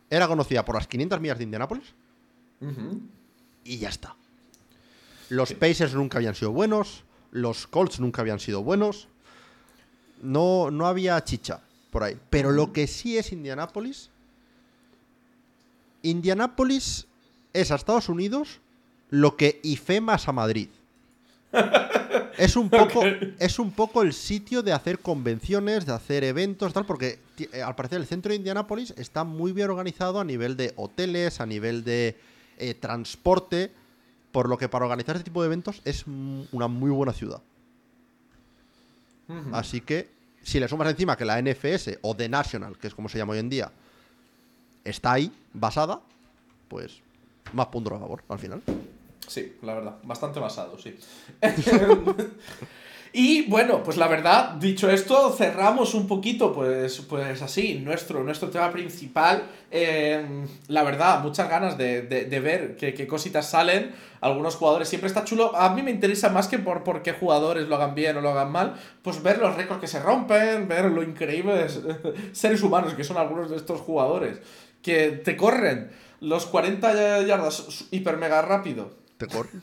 era conocida por las 500 millas de Indianápolis Ujú. y ya está. Los Pacers nunca habían sido buenos, los Colts nunca habían sido buenos. No, no había chicha por ahí. Pero lo que sí es Indianápolis. Indianápolis es a Estados Unidos lo que IFEMA es a Madrid. Es un, poco, es un poco el sitio de hacer convenciones, de hacer eventos, tal, porque eh, al parecer el centro de Indianápolis está muy bien organizado a nivel de hoteles, a nivel de eh, transporte, por lo que para organizar este tipo de eventos es una muy buena ciudad. Así que, si le sumas encima que la NFS o The National, que es como se llama hoy en día, está ahí, basada, pues más puntos a favor al final. Sí, la verdad, bastante basado, sí. y bueno, pues la verdad, dicho esto, cerramos un poquito, pues, pues así, nuestro, nuestro tema principal. Eh, la verdad, muchas ganas de, ver qué, cositas salen. Algunos jugadores siempre está chulo. A mí me interesa más que por, por qué jugadores lo hagan bien o lo hagan mal, pues ver los récords que se rompen, ver lo increíbles seres humanos que son algunos de estos jugadores, que te corren los 40 yardas hiper mega rápido ¿Te corren?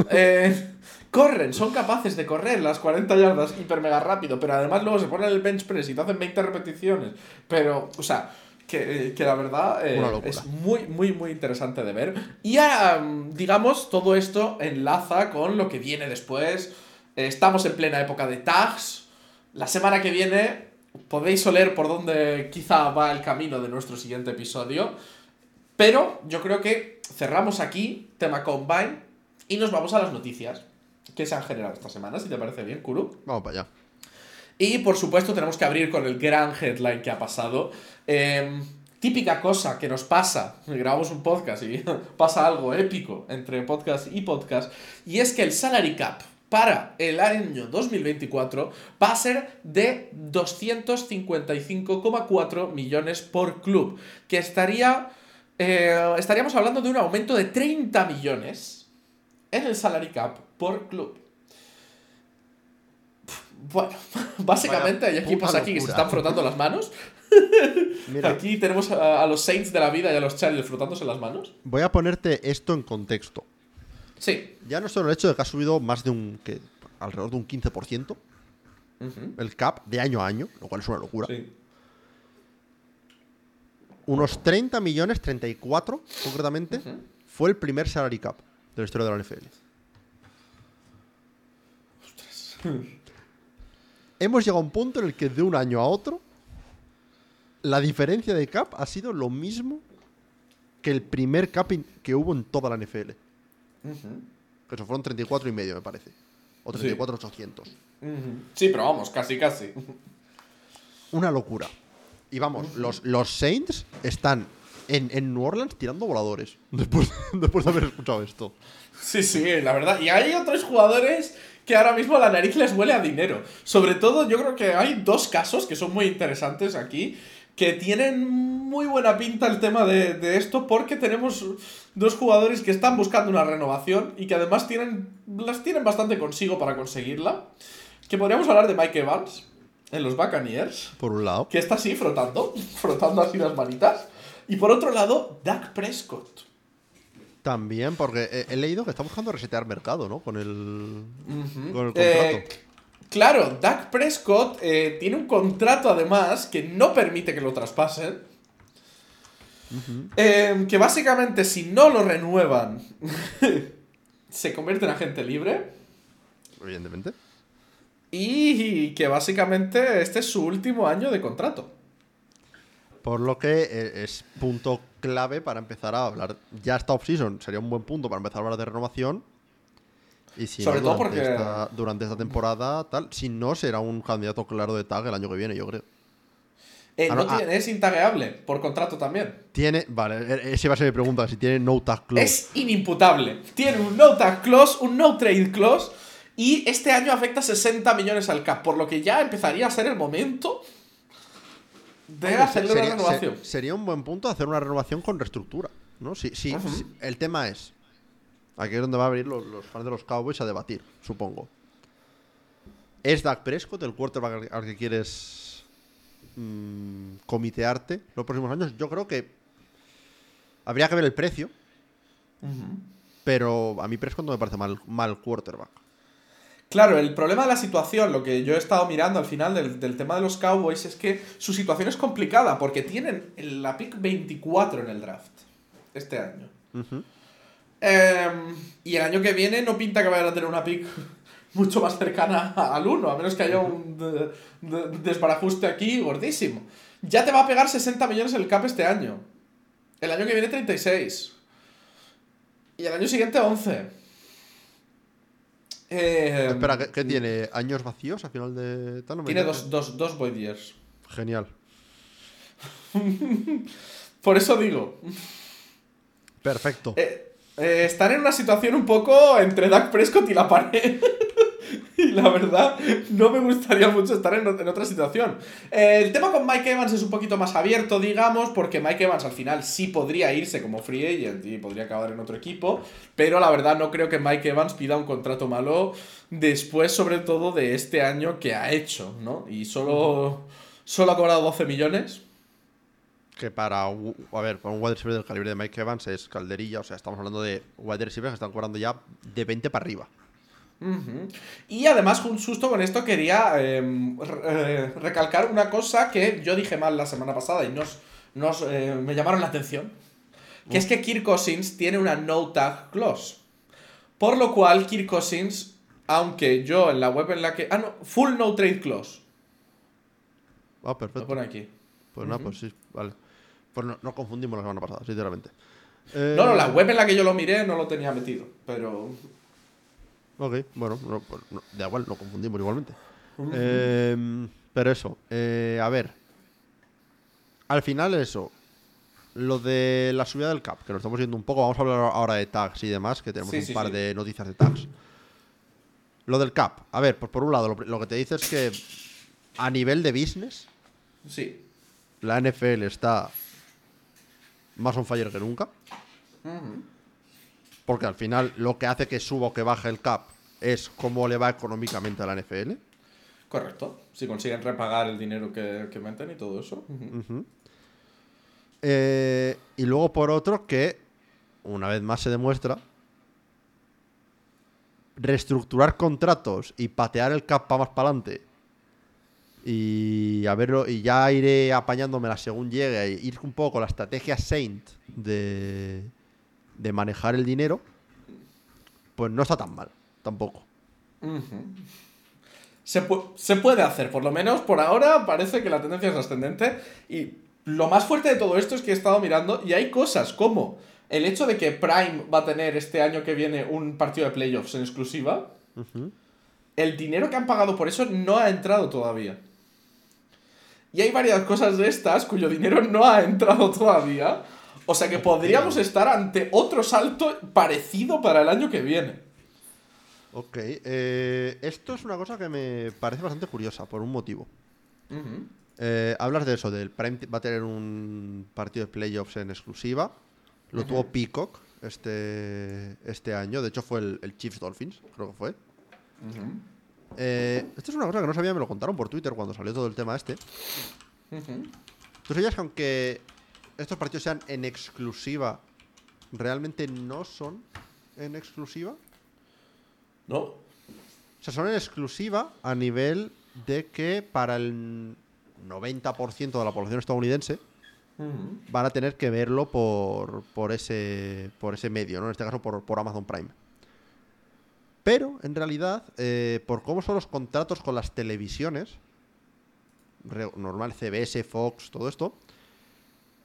eh, corren, son capaces de correr las 40 yardas hiper mega rápido, pero además luego se ponen el bench press y te hacen 20 repeticiones. Pero, o sea, que, la verdad eh, es muy, muy, muy interesante de ver. Y digamos, todo esto enlaza con lo que viene después. Estamos en plena época de tags. La semana que viene podéis oler por dónde quizá va el camino de nuestro siguiente episodio. Pero yo creo que cerramos aquí, tema Combine, y nos vamos a las noticias que se han generado esta semana, si te parece bien, Kuru. Vamos para allá. Y por supuesto tenemos que abrir con el gran headline que ha pasado. Em, típica cosa que nos pasa, grabamos un podcast y pasa algo épico entre podcast y podcast, y es que el salary cap para el año 2024 va a ser de 255,4 millones por club, que estaría eh, estaríamos hablando de un aumento de 30 millones en el salary cap por club. Bueno, básicamente hay equipos aquí que se están frotando las manos. Aquí tenemos a, los Saints de la vida y a los Chargers frotándose las manos. Voy a ponerte esto en contexto. Sí. Ya no solo el hecho de que ha subido más de un. Que, alrededor de un 15% el cap de año a año, lo cual es una locura. Sí unos 30 millones, 34 concretamente, fue el primer salary cap de la historia de la NFL. Hemos llegado a un punto en el que de un año a otro la diferencia de cap ha sido lo mismo que el primer cap que hubo en toda la NFL. Que eso fueron 34 y medio, me parece. O 34,800. Sí, pero vamos, casi, casi. Una locura. Y vamos, los, los Saints están en, New Orleans tirando voladores. Después, después de haber escuchado esto. Sí, sí, la verdad. Y hay otros jugadores que ahora mismo la nariz les huele a dinero. Sobre todo, yo creo que hay dos casos que son muy interesantes aquí. Que tienen muy buena pinta el tema de, de esto. Porque tenemos dos jugadores que están buscando una renovación. Y que además tienen. las tienen bastante consigo para conseguirla. Que podríamos hablar de Mike Evans en los Buccaneers. Por un lado. Que está así frotando, frotando así las manitas. Y por otro lado, Dak Prescott. También, porque he, leído que está buscando resetear mercado, ¿no? Con el, con el contrato. Eh, claro, Dak Prescott eh, tiene un contrato además que no permite que lo traspasen. Eh, que básicamente si no lo renuevan, se convierte en agente libre. Evidentemente. Y que básicamente este es su último año de contrato. Por lo que eh, es punto clave para empezar a hablar. Ya esta off-season sería un buen punto para empezar a hablar de renovación. Y si Sobre no, todo durante, porque... esta, durante esta temporada, tal. Si no, será un candidato claro de tag el año que viene, yo creo. Eh, ah, ah. es intagueable por contrato también. Tiene, vale, e, esa iba a ser mi pregunta, si tiene no tag clause. Es inimputable. Tiene un no tag clause, un no trade clause y este año afecta 60 millones al cap, por lo que ya empezaría a ser el momento de hacerle una renovación. sería un buen punto hacer una renovación con reestructura. ¿no? Si, el tema es. Aquí es donde van a venir los, fans de los Cowboys a debatir, supongo. ¿Es Dak Prescott el quarterback al que quieres mm, comitearte los próximos años? Yo creo que habría que ver el precio. Pero a mí Prescott no me parece mal, mal quarterback. Claro, el problema de la situación, lo que yo he estado mirando al final del, tema de los Cowboys, es que su situación es complicada porque tienen la pick 24 en el draft este año. Em, y el año que viene no pinta que vayan a tener una pick mucho más cercana al 1, a menos que haya un desbarajuste aquí gordísimo. Ya te va a pegar 60 millones el cap este año. El año que viene 36. Y el año siguiente 11. Eh, Espera, ¿qué, tiene? ¿Años vacíos al final de tal? tiene dos, dos, dos void years. Genial. Por eso digo. Perfecto. Eh, Eh, están en una situación un poco entre Dak Prescott y la pared. y la verdad, no me gustaría mucho estar en, otra situación. Eh, el tema con Mike Evans es un poquito más abierto, digamos, porque Mike Evans al final sí podría irse como free agent y podría acabar en otro equipo, pero la verdad no creo que Mike Evans pida un contrato malo después, sobre todo, de este año que ha hecho, ¿no? Y solo, solo ha cobrado 12 millones. Que para, a ver, para un wide receiver del calibre de Mike Evans es calderilla, o sea, estamos hablando de wide receivers que están cobrando ya de 20 para arriba. Y además, justo con esto quería em, eh, recalcar una cosa que yo dije mal la semana pasada y nos, nos eh, me llamaron la atención. Que es que Kirk Cousins tiene una no tag clause. Por lo cual, Kirk Cousins, aunque yo en la web en la que. Ah, no, full no trade clause. Ah, perfecto. Lo pone aquí. Pues no, pues sí, vale. Pues no, confundimos la semana pasada, sinceramente. No, no, la eh, web en la que yo lo miré no lo tenía metido, pero. Ok, bueno, no, pues da igual, lo confundimos igualmente. Em, pero eso, eh, a ver. Al final, eso. Lo de la subida del cap, que lo estamos viendo un poco. Vamos a hablar ahora de tags y demás, que tenemos un par de noticias de tags. Lo del cap. A ver, pues por un lado, lo, que te dice es que a nivel de business. Sí. La NFL está más on fire que nunca. Porque al final lo que hace que suba o que baje el cap es cómo le va económicamente a la NFL. Correcto. Si consiguen repagar el dinero que, que meten y todo eso. Eh, y luego por otro que, una vez más se demuestra, reestructurar contratos y patear el cap para más para adelante y a verlo y ya iré apañándomela según llegue a ir un poco la estrategia Saint de, de manejar el dinero, pues no está tan mal, tampoco. se, se, puede hacer, por lo menos por ahora parece que la tendencia es ascendente. Y lo más fuerte de todo esto es que he estado mirando y hay cosas como el hecho de que Prime va a tener este año que viene un partido de playoffs en exclusiva. El dinero que han pagado por eso no ha entrado todavía. Y hay varias cosas de estas cuyo dinero no ha entrado todavía. O sea que podríamos estar ante otro salto parecido para el año que viene. Ok, eh, esto es una cosa que me parece bastante curiosa por un motivo. Eh, hablas de eso, del Prime va a tener un partido de playoffs en exclusiva. Lo tuvo Peacock este, este año, de hecho fue el, Chiefs Dolphins, creo que fue. Eh, esto es una cosa que no sabía, me lo contaron por Twitter cuando salió todo el tema este. ¿Tú sabías que aunque estos partidos sean en exclusiva, realmente no son en exclusiva. No. O sea, son en exclusiva a nivel de que para el 90% de la población estadounidense van a tener que verlo por, por, ese, por ese medio, ¿no? En este caso por, por Amazon Prime. Pero, en realidad, eh, por cómo son los contratos con las televisiones, normal CBS, Fox, todo esto,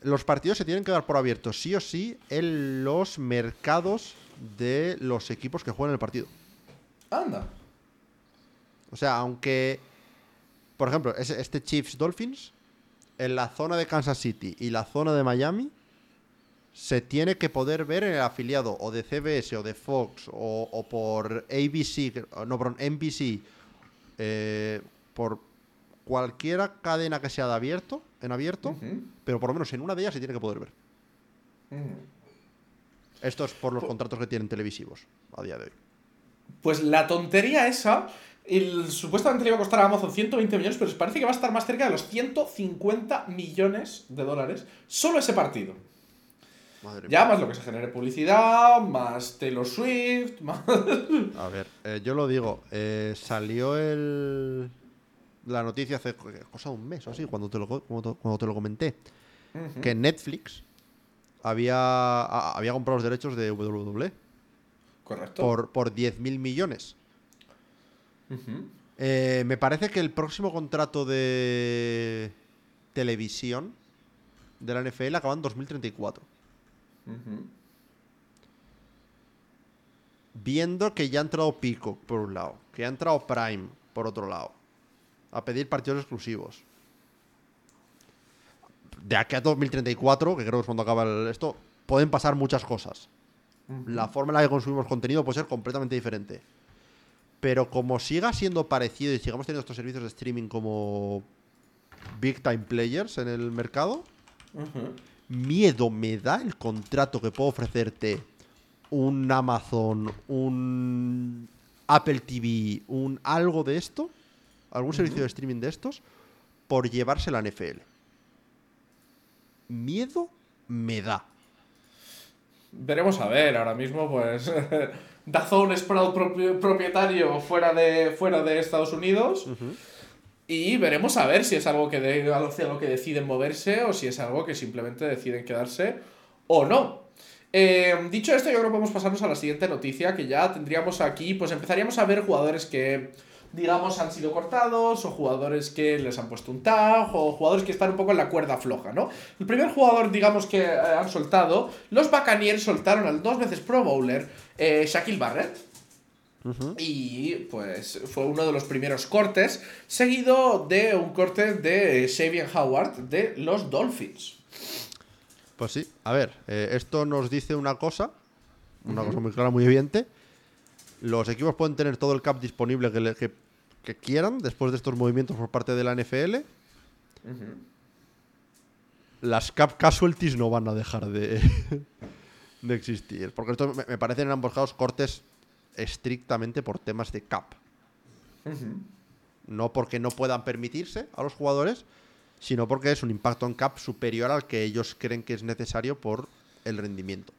los partidos se tienen que dar por abiertos sí o sí en los mercados de los equipos que juegan el partido. Anda. O sea, aunque, por ejemplo, este Chiefs Dolphins, en la zona de Kansas City y la zona de Miami, se tiene que poder ver en el afiliado o de CBS o de Fox o, por ABC, no, por NBC, eh, por cualquiera cadena que sea de abierto, en abierto, pero por lo menos en una de ellas se tiene que poder ver. Esto es por los contratos que tienen televisivos a día de hoy. Pues la tontería esa, el, supuestamente le iba a costar a Amazon 120 millones, pero parece que va a estar más cerca de los 150 millones de dólares solo ese partido. Ya más lo que se genere publicidad, más Taylor Swift, más... A ver, eh, yo lo digo, eh, salió el, la noticia hace cosa de un mes o así, cuando te lo, cuando te lo comenté, que Netflix había, había comprado los derechos de WWE. Correcto. Por, por 10.000 millones. Eh, me parece que el próximo contrato de televisión de la NFL acaba en 2034. Viendo que ya ha entrado Pico por un lado, que ha entrado Prime por otro lado, a pedir partidos exclusivos. De aquí a 2034, que creo que es cuando acaba esto, pueden pasar muchas cosas. La forma en la que consumimos contenido puede ser completamente diferente. Pero como siga siendo parecido y sigamos teniendo estos servicios de streaming como big time players en el mercado, Ujú. Miedo me da el contrato que puedo ofrecerte un Amazon, un Apple TV, un algo de esto, algún servicio de streaming de estos, por llevarse la NFL. Miedo me da. Veremos a ver, ahora mismo pues Dazón es propietario fuera de, fuera de Estados Unidos y veremos a ver si es algo que de, lo que deciden moverse o si es algo que simplemente deciden quedarse o no. Eh, dicho esto, yo creo que podemos pasarnos a la siguiente noticia que ya tendríamos aquí, pues empezaríamos a ver jugadores que digamos han sido cortados o jugadores que les han puesto un tag o jugadores que están un poco en la cuerda floja, ¿no? El primer jugador, digamos, que eh, han soltado, los Buccaneers soltaron al dos veces Pro Bowler eh, Shaquille Barrett. Y pues fue uno de los primeros cortes, seguido de un corte de Xavier Howard de los Dolphins. Pues sí, a ver, eh, esto nos dice una cosa, una cosa muy clara, muy evidente. Los equipos pueden tener todo el cap disponible que, le- que- que quieran después de estos movimientos por parte de la NFL. Las cap casualties no van a dejar de, de existir. Porque esto me, me parecen en ambos casos cortes estrictamente por temas de cap. No porque no puedan permitirse a los jugadores, sino porque es un impacto en cap superior al que ellos creen que es necesario por el rendimiento.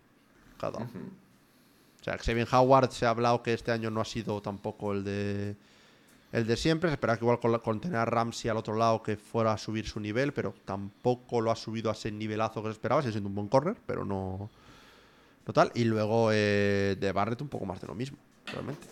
Cada. O sea, Xavier Howard se ha hablado que este año no ha sido tampoco el de el de siempre. Se esperaba que igual con, con tener a Ramsey al otro lado que fuera a subir su nivel, pero tampoco lo ha subido a ese nivelazo que se esperaba. Sigue siendo un buen corner, pero no, no tal. Y luego eh, de Barrett un poco más de lo mismo, realmente.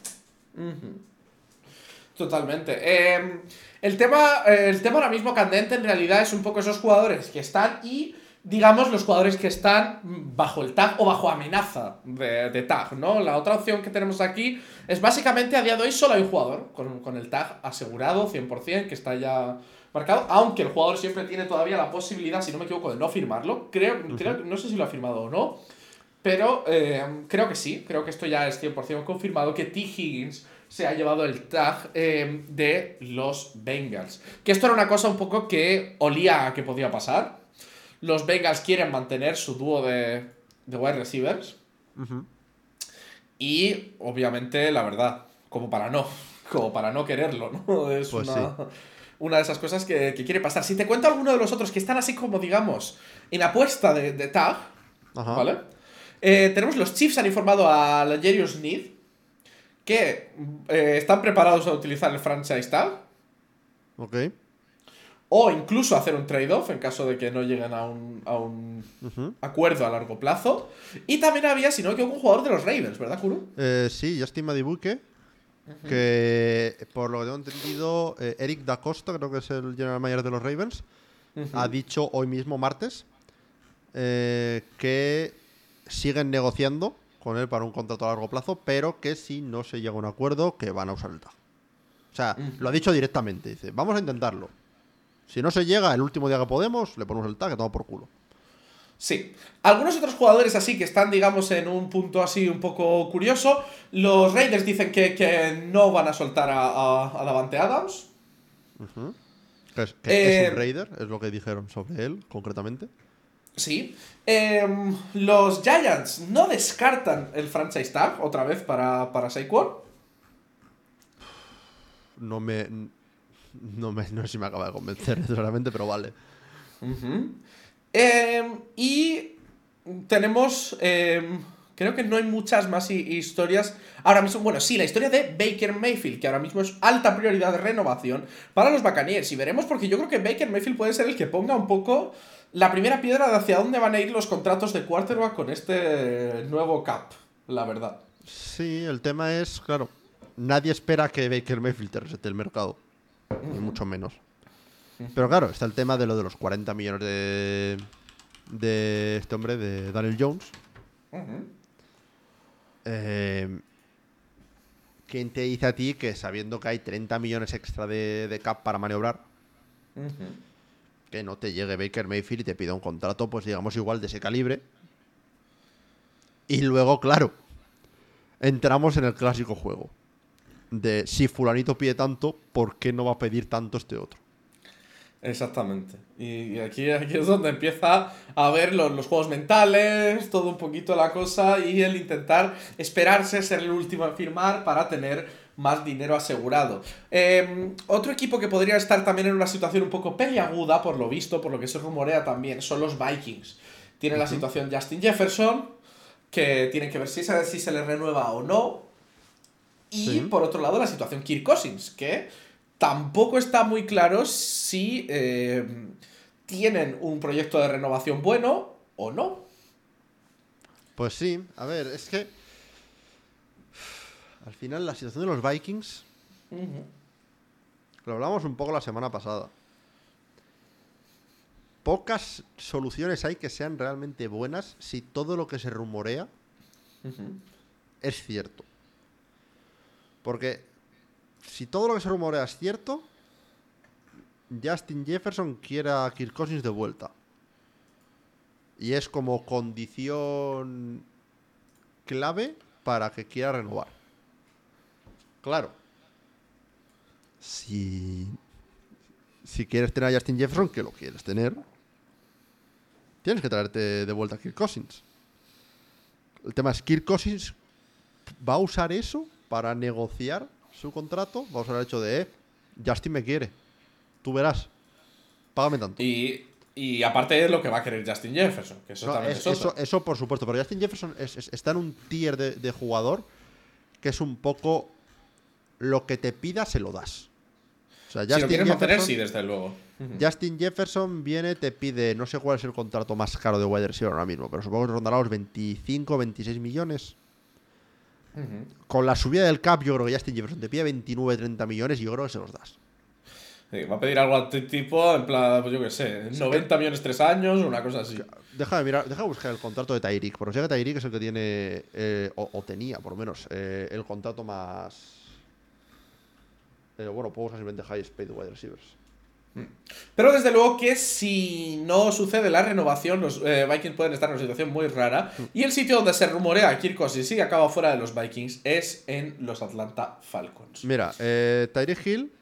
Totalmente. Eh, el, tema, eh, el tema ahora mismo candente en realidad es un poco esos jugadores que están y, digamos, los jugadores que están bajo el tag o bajo amenaza de, de tag, ¿no? La otra opción que tenemos aquí es básicamente a día de hoy solo hay un jugador con, con el tag asegurado 100%, que está ya marcado, aunque el jugador siempre tiene todavía la posibilidad, si no me equivoco, de no firmarlo. Creo, creo no sé si lo ha firmado o no. Pero eh, creo que sí, creo que esto ya es 100% confirmado, que T. Higgins se ha llevado el tag eh, de los Bengals. Que esto era una cosa un poco que olía a que podía pasar. Los Bengals quieren mantener su dúo de, de wide receivers. Y obviamente, la verdad, como para no, como para no quererlo, ¿no? Es Pues una, sí. una de esas cosas que, que quiere pasar. Si te cuento alguno de los otros que están así como, digamos, en apuesta de, de tag, Ajá. ¿Vale? Eh, tenemos los Chiefs han informado a Legerius Need que eh, están preparados a utilizar el franchise tag Ok. o incluso hacer un trade-off en caso de que no lleguen a un, a un acuerdo a largo plazo. Y también había, si no equivoco, un jugador de los Ravens, ¿verdad, Kuro? Eh, sí, Justin Madibuke. Que por lo que tengo entendido, eh, Eric Da Costa, creo que es el general manager de los Ravens, ha dicho hoy mismo, martes, eh, que siguen negociando con él para un contrato a largo plazo, pero que si no se llega a un acuerdo, que van a usar el tag. O sea, lo ha dicho directamente. Dice, vamos a intentarlo. Si no se llega el último día que podemos, le ponemos el tag, que toma por culo. Sí. Algunos otros jugadores así que están, digamos, en un punto así un poco curioso. Los Raiders dicen que, que no van a soltar a, a, a Davante Adams. Es, que es Eh, un Raider, es lo que dijeron sobre él, concretamente. Sí. Em, los Giants no descartan el franchise tag otra vez para, para Saquon. No me. No, me, no sé si me acaba de convencer necesariamente, pero vale. Em, y tenemos. em, creo que no hay muchas más hi- historias. Ahora mismo, bueno, sí, la historia de Baker Mayfield, que ahora mismo es alta prioridad de renovación para los Buccaneers. Y veremos, porque yo creo que Baker Mayfield puede ser el que ponga un poco la primera piedra de hacia dónde van a ir los contratos de quarterback con este nuevo cap, la verdad. Sí, el tema es, claro, nadie espera que Baker Mayfield te resete el mercado. Ni mucho menos. Pero claro, está el tema de lo de los 40 millones de. de este hombre, de Daniel Jones. Eh, ¿Quién te dice a ti que sabiendo que hay 30 millones extra de, de cap para maniobrar, que no te llegue Baker Mayfield y te pida un contrato, pues digamos igual de ese calibre? Y luego, claro, entramos en el clásico juego. De si fulanito pide tanto, ¿por qué no va a pedir tanto este otro? Exactamente. Y aquí, aquí es donde empieza a ver los, los, juegos mentales, todo un poquito la cosa y el intentar esperarse, ser el último en firmar para tener más dinero asegurado. Eh, otro equipo que podría estar también en una situación un poco peliaguda, por lo visto, por lo que se rumorea también, son los Vikings. Tiene la situación Justin Jefferson, que tiene que ver si, si se le renueva o no. Y sí. por otro lado, la situación Kirk Cousins, que tampoco está muy claro si eh, tienen un proyecto de renovación bueno o no. Pues sí, a ver, es que al final la situación de los Vikings, uh -huh. lo hablamos un poco la semana pasada. Pocas soluciones hay que sean realmente buenas si todo lo que se rumorea uh -huh. es cierto. Porque si todo lo que se rumorea es cierto, Justin Jefferson quiere a Kirk Cousins de vuelta. Y es como condición clave para que quiera renovar. Claro. Si. Si quieres tener a Justin Jefferson, que lo quieres tener, tienes que traerte de vuelta a Kirk Cousins. El tema es: Kirk Cousins va a usar eso para negociar su contrato, vamos al hecho de, eh, Justin me quiere, tú verás, págame tanto. Y, y aparte es lo que va a querer Justin Jefferson, que eso no, también es, es otra. eso, eso, por supuesto, pero Justin Jefferson es, es, está en un tier de, de, jugador que es un poco lo que te pida se lo das. O sea, Justin si lo quieres mantener, sí, desde luego. Justin Jefferson viene, te pide, no sé cuál es el contrato más caro de wide receiver ahora mismo, pero supongo que rondará los 25, 26 millones. Uh -huh. Con la subida del cap, yo creo que Justin Jefferson te pide 29, 30 millones y yo creo que se los das. Sí, va a pedir algo a tipo, en plan, pues yo qué sé, 90 millones tres años, una cosa así. Deja de mirar, deja de buscar el contrato de Tyreek, porque sé que Tyreek es el que tiene, eh, o, o, tenía por lo menos, eh, el contrato más. Eh, bueno, puedo usar simplemente High Speed Wide Receivers. Pero desde luego que si no sucede la renovación, los eh, Vikings pueden estar en una situación muy rara. Y el sitio donde se rumorea Kirk Cousins y acaba fuera de los Vikings es en los Atlanta Falcons. Mira, eh, Tyreek Hill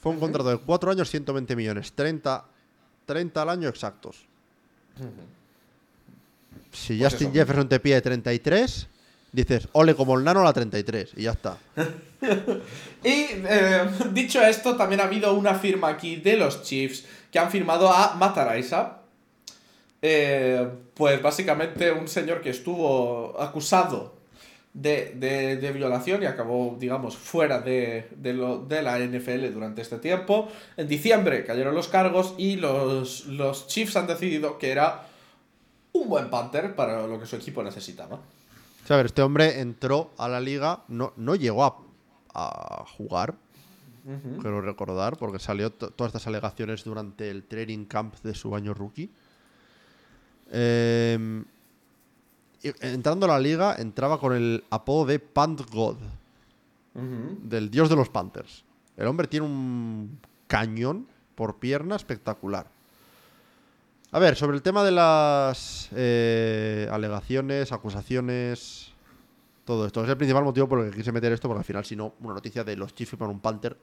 fue un contrato de 4 años, 120 millones. 30, 30 al año exactos. Si pues Justin eso. Jefferson te pide 33, dices, ole como el nano a la 33 y ya está. y eh, dicho esto, también ha habido una firma aquí de los Chiefs que han firmado a Mataraisa. Eh, pues básicamente un señor que estuvo acusado de, de, de violación y acabó, digamos, fuera de, de, la NFL durante este tiempo. En diciembre cayeron los cargos y los, los Chiefs han decidido que era un buen Panther para lo que su equipo necesitaba. O sea, a ver, este hombre entró a la liga, no, no llegó a, a jugar, uh -huh. quiero recordar, porque salió todas estas alegaciones durante el training camp de su año rookie. Eh, entrando a la liga, entraba con el apodo de Pant God, uh -huh. del dios de los Panthers. El hombre tiene un cañón por pierna espectacular. A ver, sobre el tema de las eh, alegaciones, acusaciones, todo esto. Es el principal motivo por el que quise meter esto, porque al final, si no, una noticia de los Chiefs para un Panther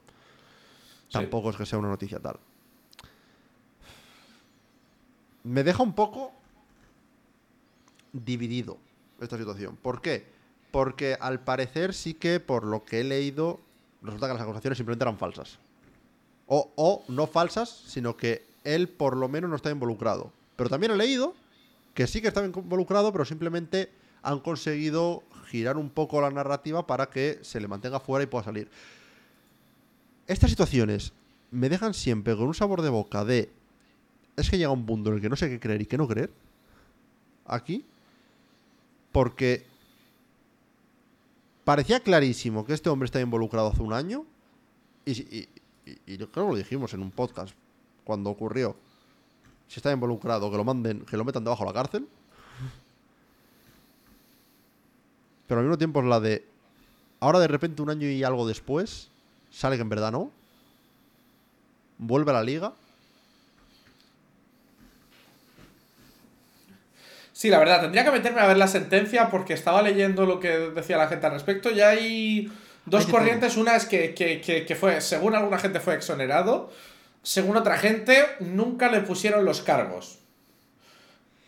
sí. tampoco es que sea una noticia tal. Me deja un poco dividido esta situación. ¿Por qué? Porque al parecer sí que, por lo que he leído, resulta que las acusaciones simplemente eran falsas. O, o no falsas, sino que él por lo menos no está involucrado. Pero también he leído que sí que estaba involucrado, pero simplemente han conseguido girar un poco la narrativa para que se le mantenga fuera y pueda salir. Estas situaciones me dejan siempre con un sabor de boca de... Es que llega un punto en el que no sé qué creer y qué no creer. Aquí. Porque parecía clarísimo que este hombre estaba involucrado hace un año. Y, y, y, creo que lo dijimos en un podcast cuando ocurrió, si está involucrado, que lo manden, que lo metan debajo de la cárcel. Pero al mismo tiempo es la de. Ahora de repente, un año y algo después, sale que en verdad no. Vuelve a la liga. Sí, la verdad, tendría que meterme a ver la sentencia porque estaba leyendo lo que decía la gente al respecto. Ya hay dos corrientes. Una es que, que, que, fue, según alguna gente, fue exonerado. Según otra gente, nunca le pusieron los cargos.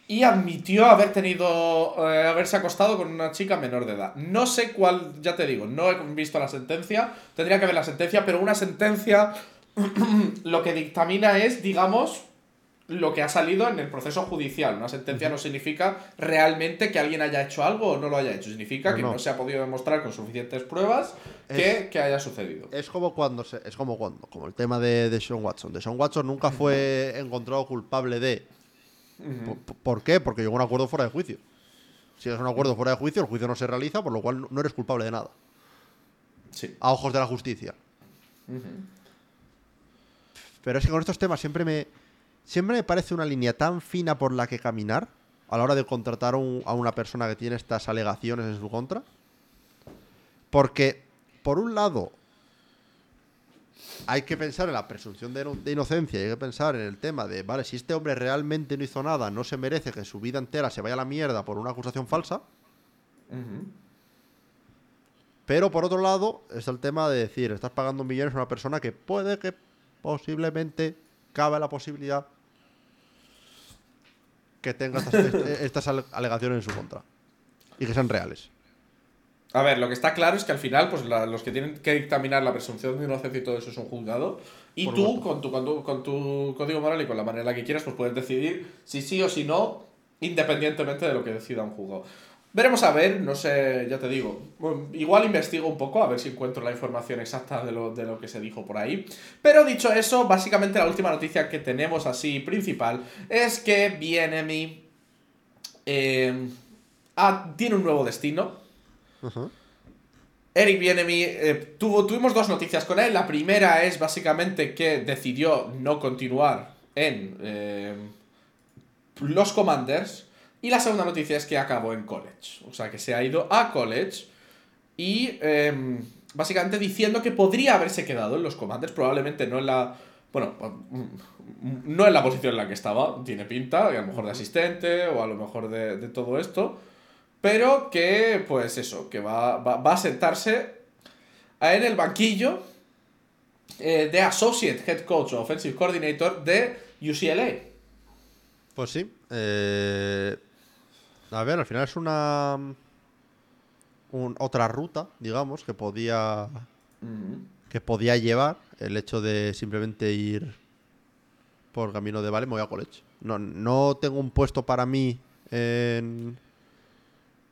Y admitió haber tenido. Eh, haberse acostado con una chica menor de edad. No sé cuál, ya te digo, no he visto la sentencia. Tendría que ver la sentencia, pero una sentencia lo que dictamina es, digamos, lo que ha salido en el proceso judicial. Una sentencia no significa realmente que alguien haya hecho algo o no lo haya hecho. Significa que no. se ha podido demostrar con suficientes pruebas que, haya sucedido. Es como cuando se, es como cuando, como el tema de, de Sean Watson. De Sean Watson nunca fue encontrado culpable de. ¿Por, qué? Porque llegó a un acuerdo fuera de juicio. Si es un acuerdo fuera de juicio, el juicio no se realiza, por lo cual no eres culpable de nada. Sí. A ojos de la justicia. Pero es que con estos temas siempre me Siempre me parece una línea tan fina por la que caminar a la hora de contratar a una persona que tiene estas alegaciones en su contra. Porque, por un lado, hay que pensar en la presunción de, inocencia hay que pensar en el tema de, vale, si este hombre realmente no hizo nada, no se merece que su vida entera se vaya a la mierda por una acusación falsa. Pero por otro lado, está el tema de decir, estás pagando millones a una persona que puede que posiblemente cabe la posibilidad que tenga estas, alegaciones en su contra y que sean reales. A ver, lo que está claro es que al final, pues los que tienen que dictaminar la presunción de inocencia y todo eso es un juzgado. Y tú, con tu, con tu, con, tu, código moral y con la manera en la que quieras, pues puedes decidir si sí o si no, independientemente de lo que decida un juzgado. Veremos a ver, no sé, ya te digo. igual investigo un poco a ver si encuentro la información exacta de lo, de lo, que se dijo por ahí. Pero dicho eso, básicamente la última noticia que tenemos así principal es que Bienemy eh, tiene un nuevo destino. Eric Bienemy, eh, tuvo, tuvimos dos noticias con él. La primera es básicamente que decidió no continuar en eh, los Commanders. Y la segunda noticia es que acabó en college. O sea, que se ha ido a college y em, básicamente diciendo que podría haberse quedado en los comandos, probablemente no en la... Bueno, mm, no en la posición en la que estaba, tiene pinta, a lo mejor de asistente o a lo mejor de, todo esto, pero que, pues eso, que va, va, a sentarse en el banquillo eh, de Associate Head Coach o Offensive Coordinator de UCLA. Pues sí. Eh, a ver, al final es una. otra ruta, digamos, que podía. Que podía llevar el hecho de simplemente ir por camino de vale, me voy a college. No, no tengo un puesto para mí en,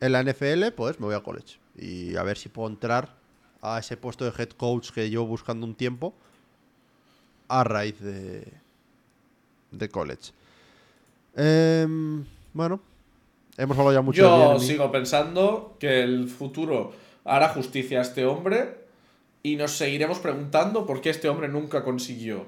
en la NFL, pues me voy a college. Y a ver si puedo entrar a ese puesto de head coach que llevo buscando un tiempo a raíz de, de college. Em, bueno, Hemos hablado ya mucho Yo sigo pensando que el futuro hará justicia a este hombre y nos seguiremos preguntando por qué este hombre nunca consiguió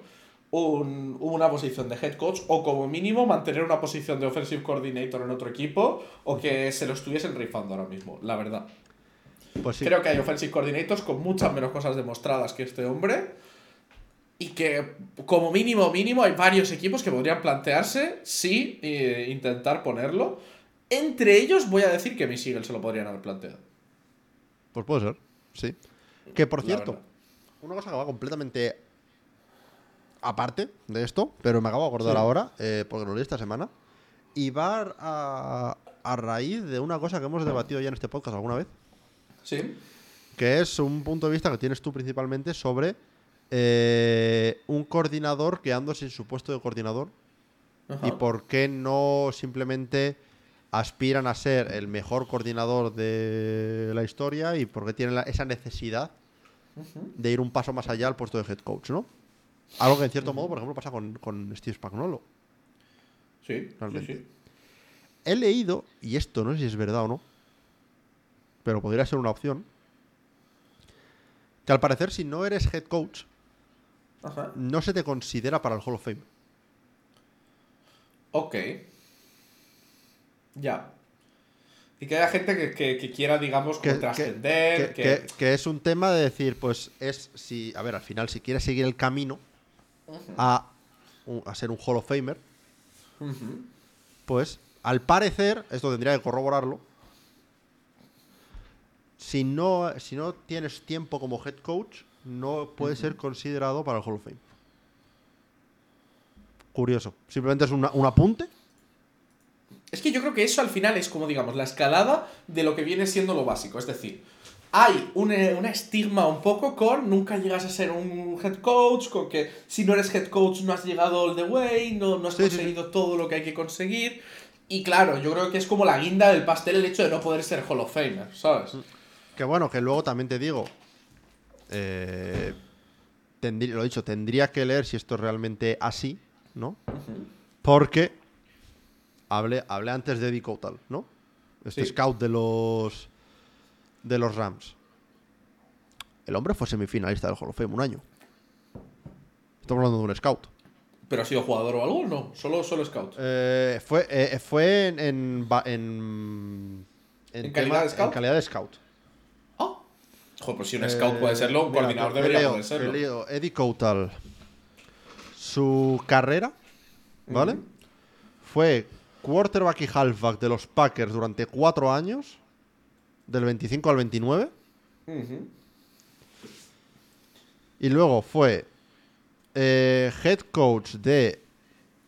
una posición de head coach o como mínimo mantener una posición de offensive coordinator en otro equipo o que se lo estuviesen rifando ahora mismo, la verdad. Pues Creo que hay offensive coordinators con muchas menos cosas demostradas que este hombre y que como mínimo mínimo hay varios equipos que podrían plantearse sí e intentar ponerlo entre ellos voy a decir que mis Eagles se lo podrían haber planteado. Pues puede ser, sí. Que por cierto, una cosa que va completamente aparte de esto, pero me acabo de acordar ahora, eh, porque lo leí esta semana, y va a, raíz de una cosa que hemos debatido ya en este podcast alguna vez. Sí. Que es un punto de vista que tienes tú principalmente sobre eh, un coordinador quedándose sin su puesto de coordinador. Y por qué no simplemente aspiran a ser el mejor coordinador de la historia y porque tienen esa necesidad de ir un paso más allá al puesto de head coach, ¿no? Algo que en cierto modo, por ejemplo, pasa con, Steve Spagnolo. Sí, sí, He leído, y esto no sé si es verdad o no, pero podría ser una opción, que al parecer si no eres head coach, no se te considera para el Hall of Fame. Ok. Ya. Y que haya gente que, quiera, digamos, que, trascender. Que, es un tema de decir, pues es si, a ver, al final, si quieres seguir el camino a, a, ser un Hall of Famer, pues al parecer, esto tendría que corroborarlo, si no, si no tienes tiempo como head coach, no puede ser considerado para el Hall of Fame. Curioso. Simplemente es una- un apunte. Es que yo creo que eso al final es como, digamos, la escalada de lo que viene siendo lo básico. Es decir, hay un, eh, una estigma un poco con nunca llegas a ser un head coach, con que si no eres head coach no has llegado all the way, no, no has Sí, sí, sí. conseguido todo lo que hay que conseguir. Y claro, yo creo que es como la guinda del pastel el hecho de no poder ser Hall of Famer, ¿sabes? Que bueno, que luego también te digo. eh, lo dicho, tendría que leer si esto es realmente así, ¿no? Porque hablé, hablé antes de Eddie Coutal, ¿no? Este Sí. scout de los de los Rams. El hombre fue semifinalista del Hall of Fame un año. Estamos hablando de un scout. ¿Pero ha sido jugador o algo? No, solo, solo scout. Eh, fue eh, fue en, en, ba- en, ¿En tema- calidad de scout? en calidad de scout. Ah. Joder, pues si un scout puede serlo, un Eh, mira, coordinador debería leo- poder serlo. leo, Eddie Coutal. Su carrera, ¿vale? Fue quarterback y halfback de los Packers durante cuatro años, del 25 al 29. Ujú. Y luego fue eh, head coach de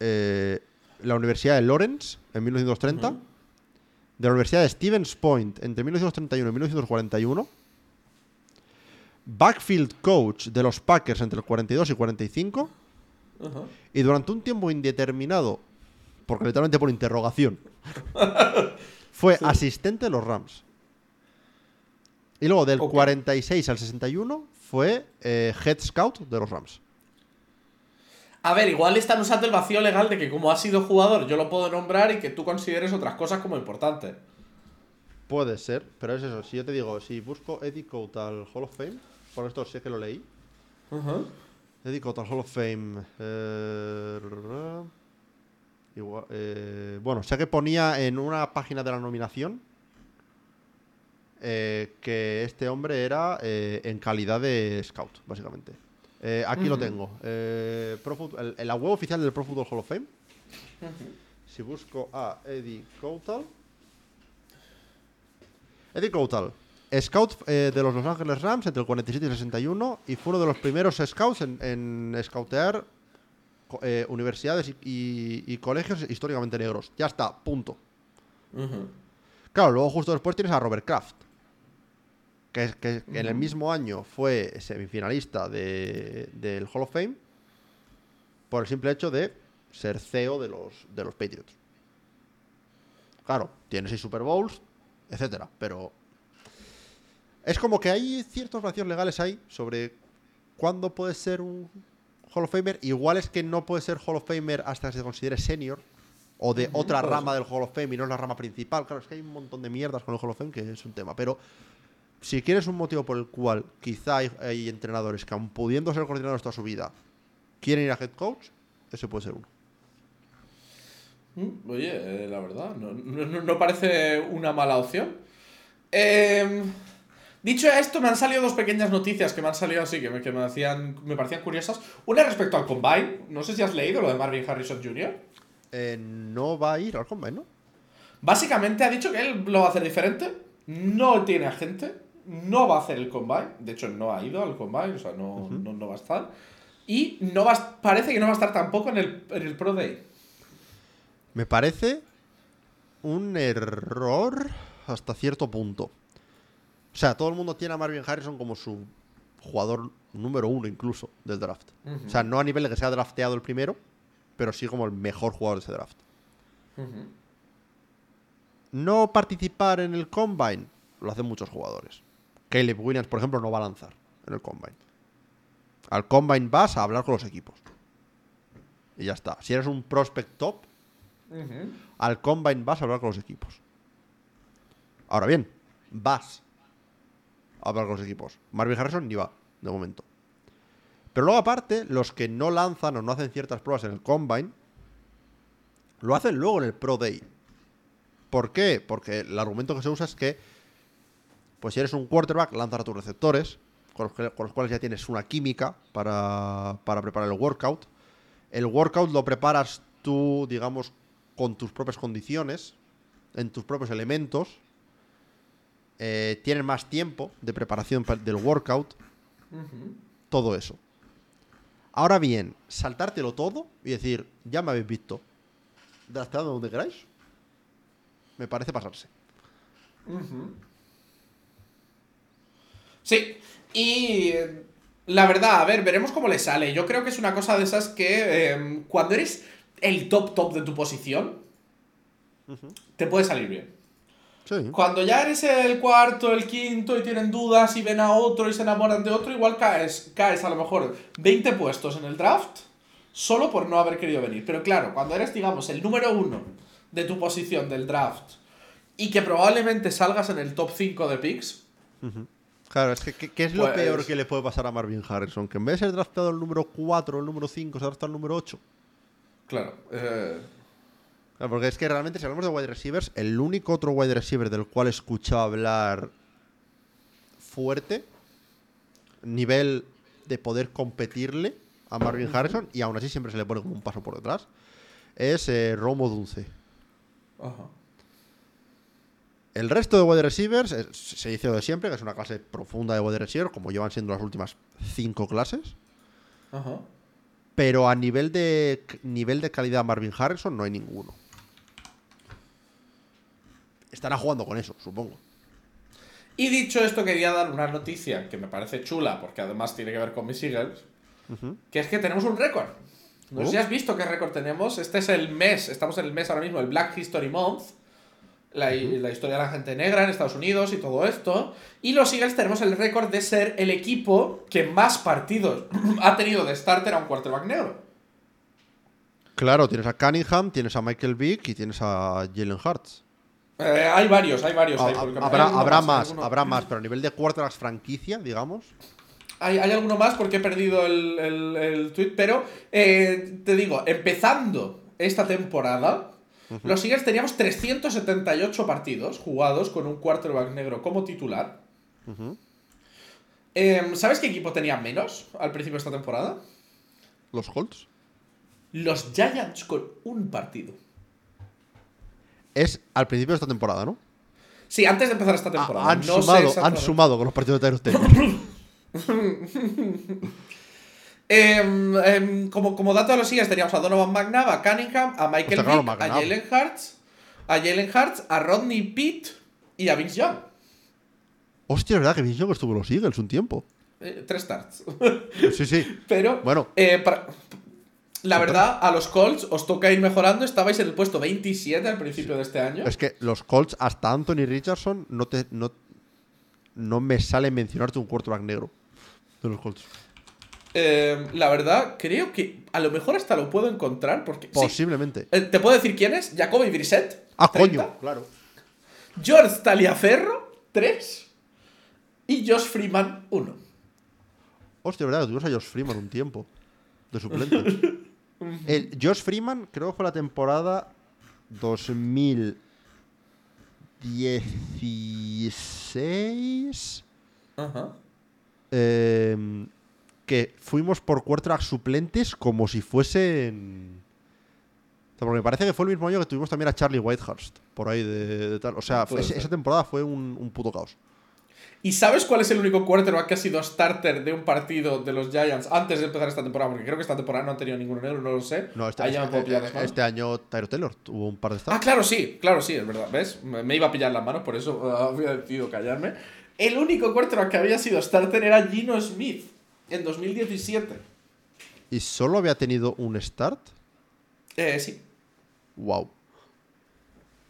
eh, la Universidad de Lawrence en 1930. De la Universidad de Stevens Point entre 1931 y 1941. Backfield coach de los Packers entre el 42 y 45. Ajá. Y durante un tiempo indeterminado, porque literalmente por interrogación, fue asistente de los Rams. Y luego del Ok. 46 al 61 fue eh, head scout de los Rams. A ver, igual están usando el vacío legal de que como ha sido jugador yo lo puedo nombrar y que tú consideres otras cosas como importantes. Puede ser, pero es eso. Si yo te digo, si busco Eddie Coutal Hall of Fame, por esto sé que lo leí. Eddie Coutal Hall of Fame. eh, igual, eh, bueno, sé que ponía en una página de la nominación eh, que este hombre era eh, en calidad de scout, básicamente. Aquí lo tengo. Pro el- la web oficial del Pro Football Hall of Fame. Si busco a Eddie Coutal. Eddie Coutal. Scout eh, de los Los Angeles Rams entre el 47 y el 61 y fue uno de los primeros scouts en, en scoutear co- eh, universidades y, y- y colegios históricamente negros. Ya está, punto. Claro, luego justo después tienes a Robert Kraft, que, es- que en el mismo año fue semifinalista de- del Hall of Fame por el simple hecho de ser CEO de los, de los Patriots. Claro, tiene seis Super Bowls, etcétera, pero es como que hay ciertos vacíos legales ahí sobre cuándo puede ser un Hall of Famer. Igual es que no puede ser Hall of Famer hasta que se considere senior o de otra rama del Hall of Fame y no es la rama principal. Claro, es que hay un montón de mierdas con el Hall of Fame que es un tema. Pero si quieres un motivo por el cual quizá hay, hay entrenadores que, aun pudiendo ser coordinadores toda su vida, quieren ir a head coach, ese puede ser uno. Mm, Oye, eh, la verdad, no- no parece una mala opción. Eh, dicho esto, me han salido dos pequeñas noticias que me han salido así, que me, que me, hacían, me parecían curiosas. Una respecto al Combine. No sé si has leído lo de Marvin Harrison Jr. Eh, no va a ir al combine, ¿no? Básicamente ha dicho que él lo va a hacer diferente. No tiene agente. No va a hacer el Combine. De hecho, no ha ido al Combine. O sea, no, no, no va a estar. Y no va parece que no va a estar tampoco en el, en el Pro Day. Me parece un error hasta cierto punto. O sea, todo el mundo tiene a Marvin Harrison como su jugador número uno incluso del draft. O sea, no a nivel de que sea drafteado el primero, pero sí como el mejor jugador de ese draft. No participar en el combine lo hacen muchos jugadores. Caleb Williams, por ejemplo, no va a lanzar en el combine. Al combine vas a hablar con los equipos. Y ya está. Si eres un prospect top, al combine vas a hablar con los equipos. Ahora bien, vas a hablar con los equipos. Marvin Harrison ni va, de momento. Pero luego aparte, los que no lanzan o no hacen ciertas pruebas en el combine, lo hacen luego en el Pro Day. ¿Por qué? Porque el argumento que se usa es que, pues si eres un quarterback, lanzas a tus receptores, con los, con los cuales ya tienes una química para, para preparar el workout. El workout lo preparas tú, digamos, con tus propias condiciones, en tus propios elementos, eh, tienen más tiempo de preparación pa- del workout, todo eso. Ahora bien, saltártelo todo y decir, ya me habéis visto, drafteadme donde queráis, me parece pasarse. Sí, y la verdad, a ver, veremos cómo le sale. Yo creo que es una cosa de esas que eh, cuando eres el top top de tu posición, te puede salir bien. Sí. Cuando ya eres el cuarto, el quinto y tienen dudas y ven a otro y se enamoran de otro, igual caes, caes a lo mejor 20 puestos en el draft solo por no haber querido venir. Pero claro, cuando eres, digamos, el número uno de tu posición del draft y que probablemente salgas en el top 5 de picks, Claro, es que ¿qué, es lo Pues- peor que le puede pasar a Marvin Harrison? Que en vez de ser draftado el número 4 o el número 5, se ha draftado el número 8. claro. eh, Claro, porque es que realmente, si hablamos de wide receivers, el único otro wide receiver del cual he escuchado hablar fuerte, nivel de poder competirle a Marvin Harrison, y aún así siempre se le pone como un paso por detrás, es eh, Romo Dunce. ajá. El resto de wide receivers eh, se dice lo de siempre, que es una clase profunda de wide receivers, como llevan siendo las últimas cinco clases. Ajá. Pero a nivel de nivel de calidad Marvin Harrison no hay ninguno. Estará jugando con eso, supongo. Y dicho esto, quería dar una noticia que me parece chula, porque además tiene que ver con mis Eagles, que es que tenemos un récord. No sé si has visto qué récord tenemos. Este es el mes, estamos en el mes ahora mismo, el Black History Month. La, la historia de la gente negra en Estados Unidos y todo esto. Y los Eagles tenemos el récord de ser el equipo que más partidos ha tenido de starter a un quarterback negro. Claro, tienes a Cunningham, tienes a Michael Vick y tienes a Jalen Hurts. Eh, hay varios, hay varios. Hay habrá más, habrá más, pero a nivel de quarterbacks franquicia, digamos. Hay, hay alguno más porque he perdido el, el, el tweet, pero eh, te digo, empezando esta temporada, los Eagles teníamos 378 partidos jugados con un quarterback negro como titular. Em, ¿Sabes qué equipo tenía menos al principio de esta temporada? Los Colts. Los Giants con un partido. Es al principio de esta temporada, ¿no? Sí, antes de empezar esta Ah, temporada. han, No sé sumado, han exactamente. sumado con los partidos de Tyrus Taylor. Em, em, como, como dato de los Eagles teníamos a Donovan McNabb, a Cunningham, a Michael claro, Vick, a. Jalen Hurts, a Jalen Hurts, a Rodney Pitt y a Vince Young. Hostia, es verdad que Vince Young estuvo en los Eagles un tiempo. Eh, tres starts. Sí, sí. Pero, Bueno. eh, para- la verdad, a los Colts os toca ir mejorando. Estabais en el puesto 27 al principio de este año. Es que los Colts, hasta Anthony Richardson, no te no, no me sale mencionarte un quarterback negro de los Colts. Eh, la verdad, creo que a lo mejor hasta lo puedo encontrar porque... Posiblemente. Eh, ¿Te puedo decir quién es? Jacoby Brissett. Ah, 30. coño, claro. George Taliaferro, 3. Y Josh Freeman, 1. Hostia, verdad, tuvimos a Josh Freeman un tiempo. De suplente. El Josh Freeman, creo que fue la temporada 2016. Ajá. eh, que fuimos por quarterbacks suplentes como si fuesen. O sea, Porque me parece que fue el mismo año que tuvimos también a Charlie Whitehurst. Por ahí de, de tal. O sea, esa temporada fue un, un puto caos. ¿Y sabes cuál es el único quarterback que ha sido starter de un partido de los Giants antes de empezar esta temporada? Porque creo que esta temporada no han tenido ninguno negro, no lo sé. No, este, Ahí ya este- manos. este año Tyro Taylor tuvo un par de Ah, starts. claro, sí, claro, sí, es verdad. ¿Ves? Me, iba a pillar las manos, por eso eh, había decidido callarme. El único quarterback que había sido starter era Gino Smith en 2017. Y solo había tenido un start. Eh, sí. Wow.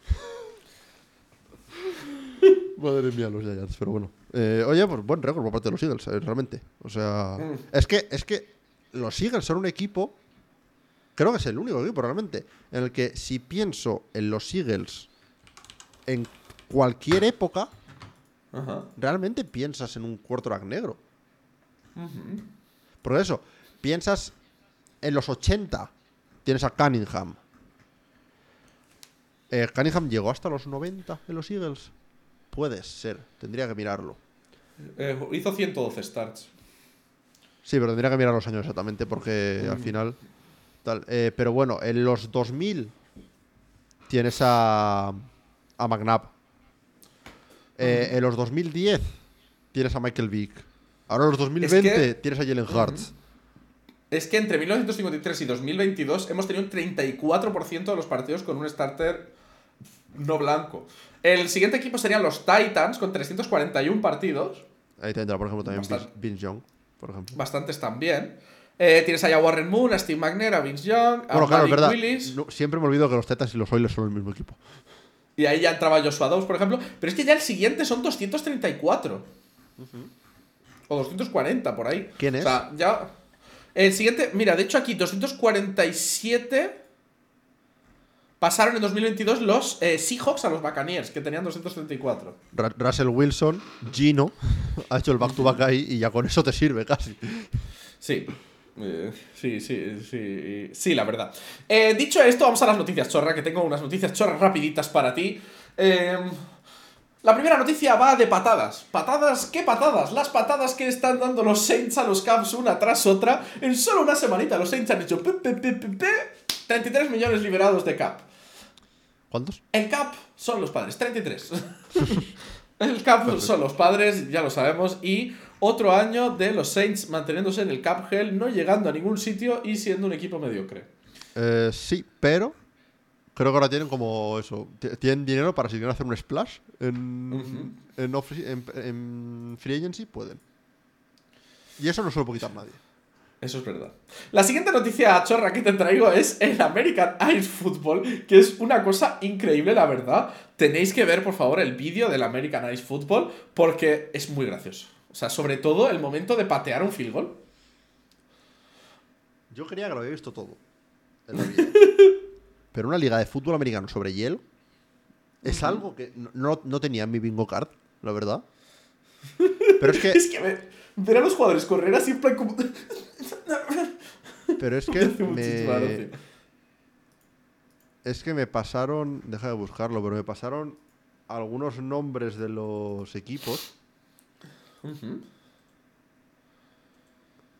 Madre mía, los Giants, pero bueno. Eh, oye, pues buen récord por parte de los Eagles, eh, realmente. O sea, Mm. es que es que los Eagles son un equipo, creo que es el único equipo realmente, en el que si pienso en los Eagles en cualquier época, realmente piensas en un quarterback negro. Por eso, piensas en los 80, tienes a Cunningham. Eh, Cunningham llegó hasta los 90 en los Eagles. Puede ser, tendría que mirarlo. Eh, hizo 112 starts. Sí, pero tendría que mirar los años exactamente porque al final. Tal. Eh, pero bueno, en los 2000 tienes a, a McNabb. Eh, en los 2010 tienes a Michael Vick. Ahora en los 2020 que- tienes a Jalen Hurts. Es que entre 1953 y 2022 hemos tenido un 34% de los partidos con un starter no blanco. El siguiente equipo serían los Titans con 341 partidos. Ahí tendrá, por ejemplo, también. Vince, Young, por ejemplo. Bastantes también. Eh, tienes ahí a Warren Moon, a Steve McNair, a Vince Young, a Bueno, claro, verdad. Willis. No, siempre me olvido que los Titans y los Oilers son el mismo equipo. Y ahí ya entraba Joshua Dobbs, por ejemplo. Pero es que ya el siguiente son 234. O 240, por ahí. ¿Quién O es? sea, ya. El siguiente, mira, de hecho aquí 247 pasaron en 2022 los eh, Seahawks a los Buccaneers, que tenían 234. Ra- Russell Wilson, Gino, ha hecho el back-to-back ahí y ya con eso te sirve casi. Sí. Eh, sí, sí, sí. Sí, la verdad. Eh, dicho esto, vamos a las noticias chorra, que tengo unas noticias chorras rapiditas para ti. Eh, la primera noticia va de patadas. ¿Patadas? ¿Qué patadas? Las patadas que están dando los Saints a los Cavs una tras otra. En solo una semanita los Saints han hecho pe, pe, pe, pe, pe, 33 millones liberados de cap. ¿Cuántos? El cap son los padres, 33. el cap son los padres, ya lo sabemos. Y otro año de los Saints manteniéndose en el cap hell, no llegando a ningún sitio y siendo un equipo mediocre. Eh, sí, pero creo que ahora tienen como eso. Tienen dinero para si quieren hacer un splash en, en, off- en- en free agency, pueden. Y eso no se lo puede quitar nadie. Eso es verdad. La siguiente noticia chorra que te traigo es el American Ice Football, que es una cosa increíble, la verdad. Tenéis que ver, por favor, el vídeo del American Ice Football porque es muy gracioso. O sea, sobre todo el momento de patear un field goal. Yo creía que lo había visto todo. en la vida. Pero una liga de fútbol americano sobre hielo es algo que no- no, tenía en mi bingo card, la verdad. Pero es que, Es que ve- ver a los jugadores correr así en plan como... pero es que me, es que me pasaron, deja de buscarlo, pero me pasaron algunos nombres de los equipos.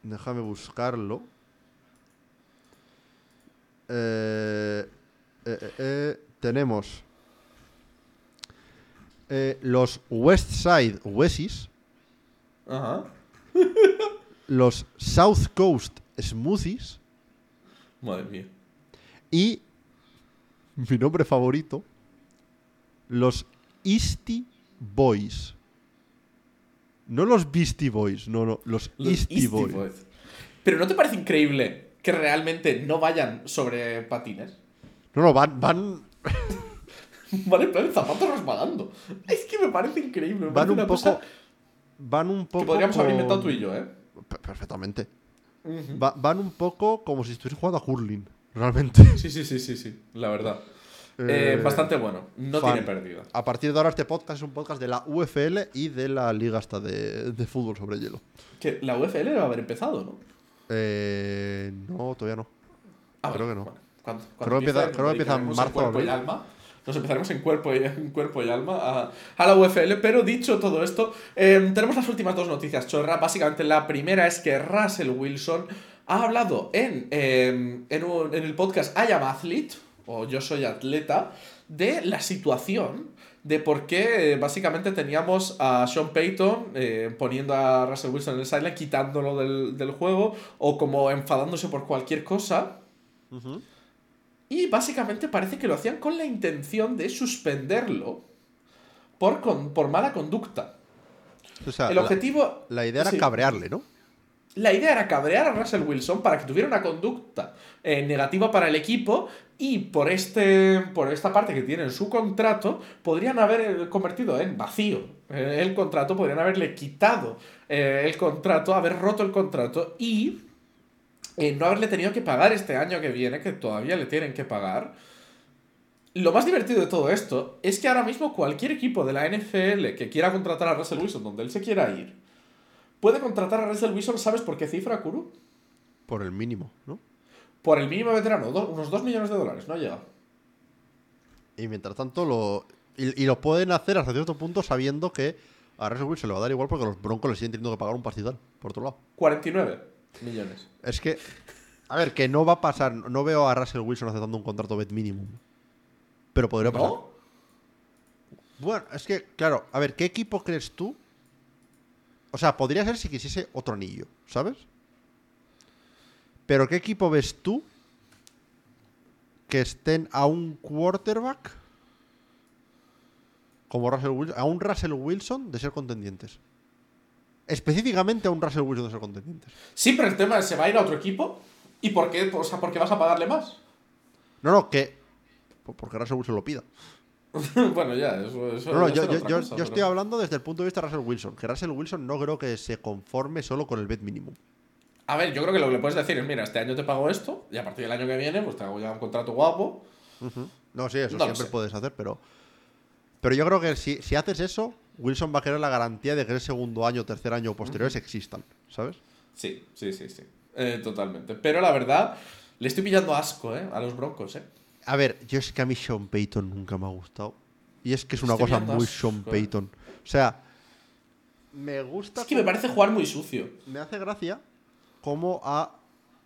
Déjame buscarlo. Eh, eh, eh, tenemos los West Side Ajá. los South Coast Smoothies Madre mía. y mi nombre favorito, los Easty Boys. No los Beastie Boys, no, no, los, Los Easty, Easty Boys. Boys. Pero ¿no te parece increíble que realmente no vayan sobre patines? No, no, van, van, Vale, en plan, zapatos resbalando. Es que me parece increíble. Me van parece un poco, cosa van un poco que podríamos haber con- inventado tú y yo, ¿eh? Per- Perfectamente. Va- van un poco como si estuviesen jugando a curling, realmente. Sí, sí, sí, sí, sí, la verdad. Eh, Eh, bastante bueno. No fan. tiene pérdida. A partir de ahora este podcast es un podcast de la UFL y de la liga hasta de, de fútbol sobre hielo. Que la UFL va a haber empezado, ¿no? Eh, no, todavía no. Ah, Creo bueno, que no. bueno. Cuando, Creo cuando que empieza- empiece, creo que empieza en marzo, cuerpo y alma. Nos empezaremos en cuerpo y, en cuerpo y alma a, la UFL. Pero dicho todo esto, eh, tenemos las últimas dos noticias chorra. Básicamente, la primera es que Russell Wilson ha hablado en, eh, en, un- en el podcast I Am Athlete, o Yo Soy Atleta, de la situación de por qué eh, básicamente teníamos a Sean Payton eh, poniendo a Russell Wilson en el sideline, quitándolo del, del juego, o como enfadándose por cualquier cosa. Y básicamente parece que lo hacían con la intención de suspenderlo por, con- por mala conducta. O sea, El objetivo... la, idea era sí. cabrearle, ¿no? La idea era cabrear a Russell Wilson para que tuviera una conducta eh, negativa para el equipo y por, este, por esta parte que tiene en su contrato podrían haber eh, convertido en vacío eh, el contrato, podrían haberle quitado eh, el contrato, haber roto el contrato y eh, no haberle tenido que pagar este año que viene, que todavía le tienen que pagar. Lo más divertido de todo esto es que ahora mismo cualquier equipo de la NFL que quiera contratar a Russell Wilson donde él se quiera ir, puede contratar a Russell Wilson, ¿sabes por qué cifra, Kuru? Por el mínimo, ¿no? Por el mínimo veterano, do- unos 2 millones de dólares, no llega. Y mientras tanto lo. Y, y lo pueden hacer hasta cierto punto sabiendo que a Russell Wilson le va a dar igual porque los Broncos le siguen teniendo que pagar un pastizal, por otro lado. 49 millones. Es que. A ver, que no va a pasar. No veo a Russell Wilson aceptando un contrato bet minimum. pero podría pasar. ¿No? Bueno, es que, claro, a ver, ¿qué equipo crees tú? O sea, podría ser si quisiese otro anillo, ¿sabes? Pero ¿qué equipo ves tú que estén a un quarterback como Russell Wilson, a un Russell Wilson de ser contendientes? Específicamente a un Russell Wilson de ser contendientes. Sí, pero el tema es, ¿se va a ir a otro equipo? ¿Y por qué? O sea, ¿por qué vas a pagarle más? No, no, que. Porque Russell Wilson lo pida. bueno, ya, eso, eso No, no, yo, yo- yo- cosa, yo pero- estoy hablando desde el punto de vista de Russell Wilson. Que Russell Wilson no creo que se conforme solo con el bet mínimo. A ver, yo creo que lo que le puedes decir es, mira, este año te pago esto, y a partir del año que viene, pues te hago ya un contrato guapo. No, sí, eso No siempre puedes hacer, pero. Pero yo creo que si, si haces eso, Wilson va a querer la garantía de que el segundo año, tercer año o posteriores existan, ¿sabes? Sí, sí, sí, sí. Eh, totalmente. Pero la verdad, le estoy pillando asco, ¿eh? A los broncos, ¿eh? A ver, yo es que a mí Sean Payton nunca me ha gustado. Y es que es una Estoy cosa muy asco, Sean eh. Payton. O sea, me gusta. Es que me parece jugar muy sucio. me hace gracia cómo ha,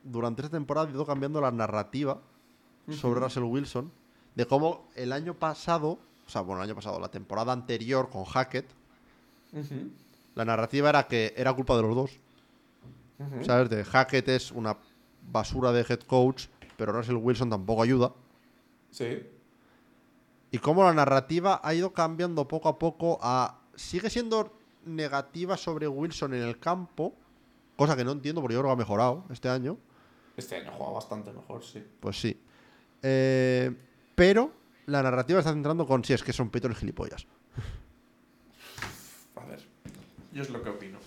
durante esta temporada, ido cambiando la narrativa sobre Russell Wilson. De cómo el año pasado, o sea, bueno, el año pasado, la temporada anterior con Hackett, la narrativa era que era culpa de los dos. ¿Sabes? De Hackett es una basura de head coach, pero Russell Wilson tampoco ayuda. Sí. Y cómo la narrativa ha ido cambiando poco a poco a... Sigue siendo negativa sobre Wilson en el campo, cosa que no entiendo porque yo creo que ha mejorado este año. Este año juega bastante mejor, sí. Pues sí. Eh, pero la narrativa está centrando con si es que son Peyton gilipollas. A ver, yo es lo que opino.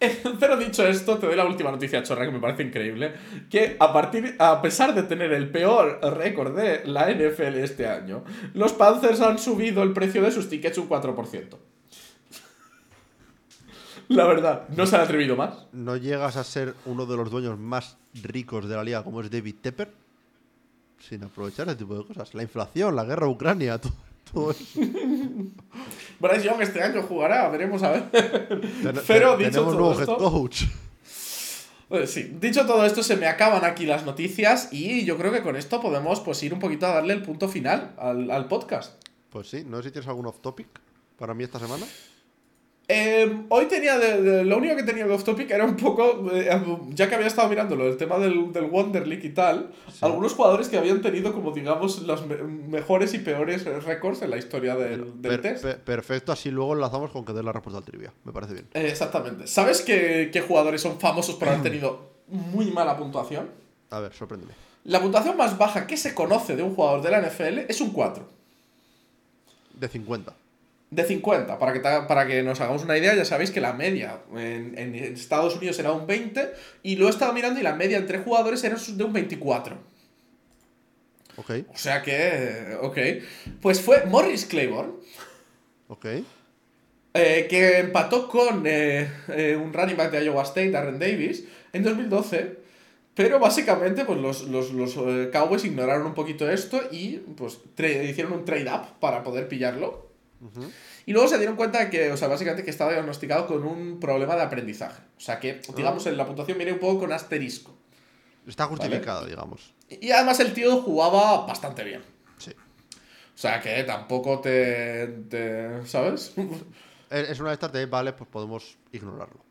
Eh, Pero dicho esto, te doy la última noticia chorra que me parece increíble. Que a, partir, a pesar de tener el peor récord de la NFL este año, los Panthers han subido el precio de sus tickets un 4%. La verdad, no se han atrevido más. No llegas a ser uno de los dueños más ricos de la liga como es David Tepper sin aprovechar ese tipo de cosas. La inflación, la guerra a Ucrania, todo, todo eso. Bryce Young este año jugará, veremos a ver. Ten- Pero ten- dicho tenemos todo nuevo esto- head coach. Eh, Sí, dicho todo esto, se me acaban aquí las noticias y yo creo que con esto podemos pues ir un poquito a darle el punto final al, al podcast. Pues sí, no sé si tienes algún off topic para mí esta semana. Eh, hoy tenía, de- de- lo único que tenía de off topic era un poco, eh, ya que había estado mirándolo, el tema del, del Wonder League y tal, algunos jugadores que habían tenido como digamos los me- mejores y peores récords en la historia del, del Per- test. per- perfecto, así luego enlazamos con que des la respuesta al trivia. Me parece bien. Eh, exactamente. ¿Sabes qué, qué jugadores son famosos por haber tenido muy mala puntuación? A ver, sorpréndeme. La puntuación más baja que se conoce de un jugador de la NFL es un 4. De 50. De 50, para que, para que nos hagamos una idea, ya sabéis que la media en, en Estados Unidos era un 20 y lo he estado mirando y la media entre jugadores era de un 24. Ok, O sea que, ok. Pues fue Morris Claiborne, ok. eh, que empató con eh, eh, un running back de Iowa State, Darren Davis, en 2012. Pero básicamente, pues los, los, los, Cowboys ignoraron un poquito esto y pues hicieron un trade up para poder pillarlo. Y luego se dieron cuenta de que, o sea, básicamente que estaba diagnosticado con un problema de aprendizaje. O sea que, digamos, en la puntuación viene un poco con asterisco. Está justificado, digamos. Y además el tío jugaba bastante bien. Sí. O sea que tampoco te. te- ¿Sabes? Es una de estas de, vale, pues podemos ignorarlo.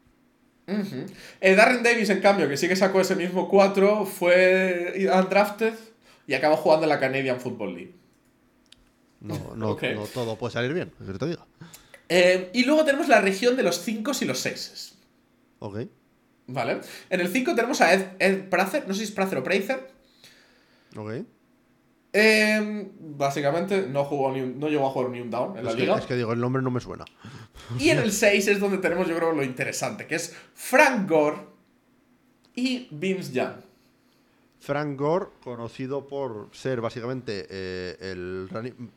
Eh, Darren Davis, en cambio, que sí que sacó ese mismo 4, fue undrafted y acabó jugando en la Canadian Football League. No, no, todo puede salir bien, que te diga. Eh, y luego tenemos la región de los 5 y los 6. Ok. ¿Vale? En el 5 tenemos a Ed, Ed Prather, no sé si es Prather o Prather. Ok. Eh, básicamente no, jugó ni un- no llegó a jugar ni un down en la Es que, liga. es que digo, el nombre no me suena. Y en el 6 es donde tenemos, yo creo, lo interesante, que es Frank Gore y Vince Young. Frank Gore, conocido por ser básicamente eh, el running-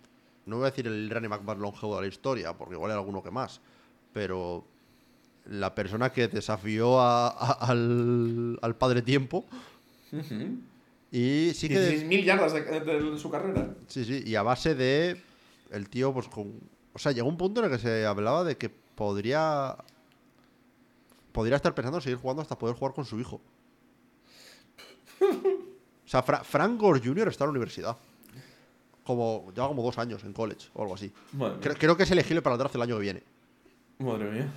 no voy a decir el running back más longevo de la historia, porque igual hay alguno que más, pero la persona que desafió a- a- al, al padre tiempo y sí que 16.000 yardas de, de su carrera. sí sí y a base de el tío pues con o sea llegó un punto en el que se hablaba de que podría podría estar pensando en seguir jugando hasta poder jugar con su hijo o sea Fra- Frank Gore Jr. está en la universidad como, lleva como dos años en college o algo así. Creo, creo que es elegible para el draft el año que viene. Madre mía.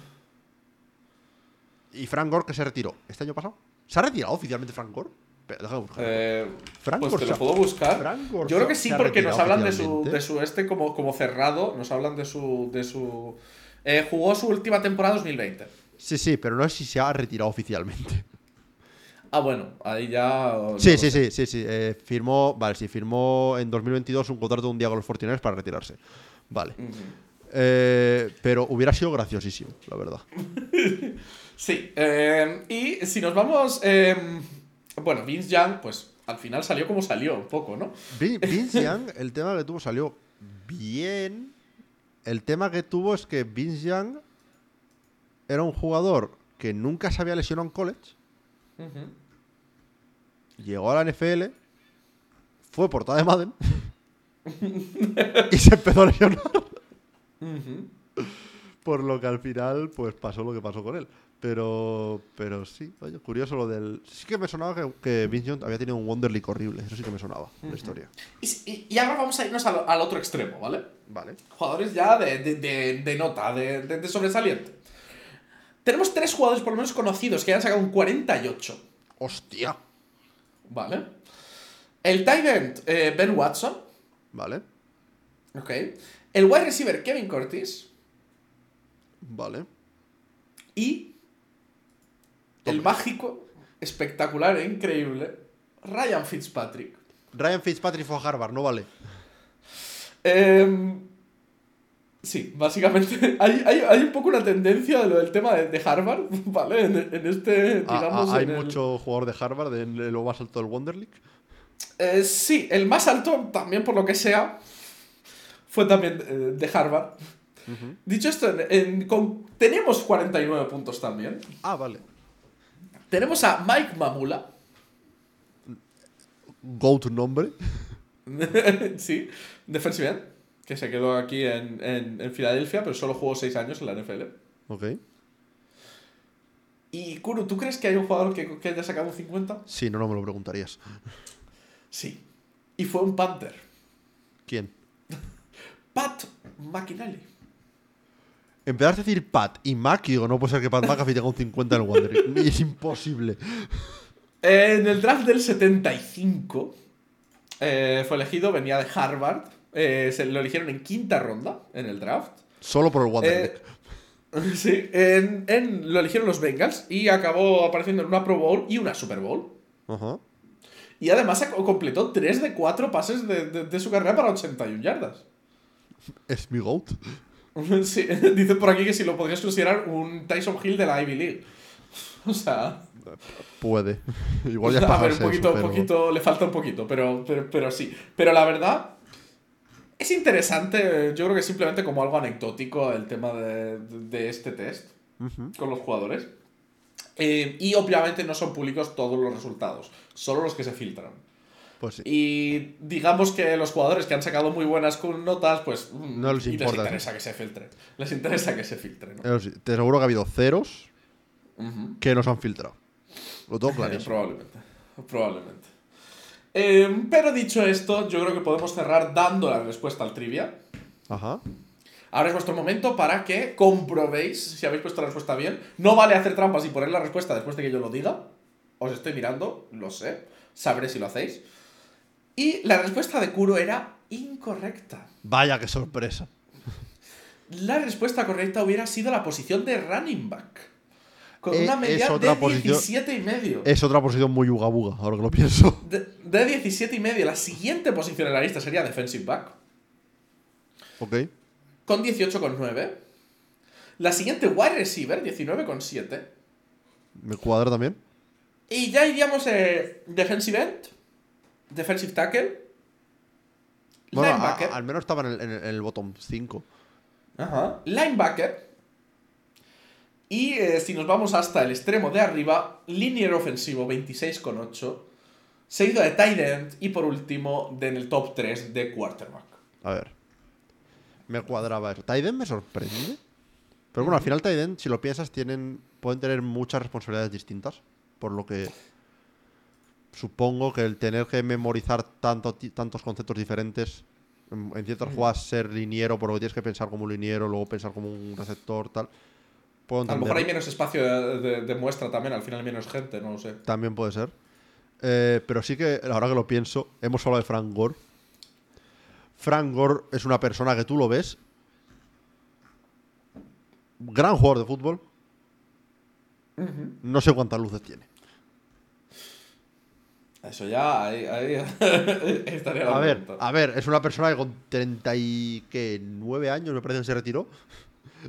Y Frank Gore que se retiró. ¿Este año pasado? ¿Se ha retirado oficialmente Frank Gore? Déjame buscar. Eh, Frank pues te lo puedo buscar. Frank Yo creo que sí, porque nos hablan de su, de su este como, como cerrado. Nos hablan de su. De su eh, jugó su última temporada 2020. Sí, sí, pero no sé si se ha retirado oficialmente. Ah, bueno, ahí ya. Sí, sí, sí, sí, sí. eh, firmó, vale, sí, firmó en 2022 un contrato de un día con los Fortiners para retirarse. Vale. Eh, pero hubiera sido graciosísimo, la verdad. Sí, eh, y si nos vamos. eh, bueno, Vince Young, pues al final salió como salió, un poco, ¿no? Vin- Vince Young, el tema que tuvo salió bien. El tema que tuvo es que Vince Young era un jugador que nunca se había lesionado en college. Llegó a la NFL, fue portada de Madden y se empezó a lesionar. Por lo que al final, pues pasó lo que pasó con él. Pero, pero sí, oye, curioso lo del. Sí que me sonaba que, que Vince Young había tenido un Wonder League horrible. Eso sí que me sonaba, la historia. Y, y- y ahora vamos a irnos al, al otro extremo, ¿vale? Vale. Jugadores ya de, de- de- de nota, de sobresaliente. Tenemos tres jugadores por lo menos conocidos que han sacado un 48, ¡Hostia! ¿vale? El tight end eh, Ben Watson, Vale, ¿ok? El wide receiver Kevin Curtis vale. y el mágico, espectacular e increíble Ryan Fitzpatrick. Ryan Fitzpatrick fue a Harvard, no vale. Em, sí, básicamente hay, hay, hay un poco una tendencia de lo del tema de, de Harvard, ¿vale? En, en este, Ah, digamos... ah, hay en el- mucho jugador de Harvard en lo más alto del Wonder League. Eh, sí, el más alto, también por lo que sea, fue también eh, de Harvard. Dicho esto, en- en- con- tenemos 49 puntos también. Ah, vale. Tenemos a Mike Mamula, Go to nombre. sí, defensive end, que se quedó aquí en, en, en Filadelfia, pero solo jugó 6 años en la NFL. Ok. Y Kuru, ¿tú crees que hay un jugador que, que haya sacado un 50? Sí, no, no me lo preguntarías. Sí. Y fue un Panther. ¿Quién? Pat McInally. Empezaste a decir Pat y Mac digo, no puede ser que Pat McAfee tenga un 50 en el Wonder League. Es imposible. En el draft del 75 eh, fue elegido, venía de Harvard. Eh, se lo eligieron en quinta ronda en el draft. Solo por el Wonder Eh, sí, en, en- lo eligieron los Bengals y acabó apareciendo en una Pro Bowl y una Super Bowl. Ajá. Y además completó 3 de 4 pases de, de- de su carrera para 81 yardas. Es mi GOAT. Sí, dicen por aquí que si lo podrías considerar un Tyson Hill de la Ivy League. O sea, Puede. Igual ya a ver, un poquito, eso, un pero- poquito, le falta un poquito, pero, pero, pero sí. Pero la verdad, es interesante, yo creo que simplemente como algo anecdótico el tema de, de este test Ujú. con los jugadores. Eh, y obviamente no son públicos todos los resultados, solo los que se filtran. Pues sí. Y digamos que los jugadores que han sacado muy buenas notas, pues mm, No les importa. les interesa que se filtre. Les interesa que se filtre, ¿no? Sí, te aseguro que ha habido ceros Ujú. que nos han filtrado. Lo tengo clarísimo. probablemente. Probablemente. Eh, pero dicho esto, yo creo que podemos cerrar dando la respuesta al trivia. Ajá. Ahora es vuestro momento para que comprobéis si habéis puesto la respuesta bien. No vale hacer trampas y poner la respuesta después de que yo lo diga. Os estoy mirando, lo sé. Sabré si lo hacéis. Y la respuesta de Kuro era incorrecta. Vaya, qué sorpresa. La respuesta correcta hubiera sido la posición de running back. Con Eh, una es media otra de posición- 17 y medio. Es otra posición muy uga buga, ahora que lo pienso. De, de 17 y medio. La siguiente posición en la lista sería defensive back. Ok. Con 18,9. La siguiente wide receiver, 19,7. ¿Me cuadra también? Y ya iríamos eh, defensive end. Defensive tackle. Bueno, linebacker. a- al menos estaba en el, en el- en el bottom 5. Ajá. Linebacker. Y eh, si nos vamos hasta el extremo de arriba, linear ofensivo 26,8. Seguido de tight end. Y por último, de en el top 3 de quarterback. A ver. Me cuadraba eso. Taiden me sorprende. Pero bueno, al final Taiden, si lo piensas, tienen, pueden tener muchas responsabilidades distintas. Por lo que supongo que el tener que memorizar tanto, tantos conceptos diferentes En, en ciertas jugadas ser liniero, por lo que tienes que pensar como un liniero, luego pensar como un receptor, tal. Puedo A lo mejor hay menos espacio de, de- de muestra también, al final hay menos gente, no lo sé. También puede ser. Eh, pero sí que, ahora que lo pienso, hemos hablado de Frank Gore. Frank Gore es una persona que tú lo ves. Gran jugador de fútbol. No sé cuántas luces tiene. Eso ya, ahí, ahí estaría la A ver, pregunta. a ver, es una persona que con 39 años, me parece que se retiró,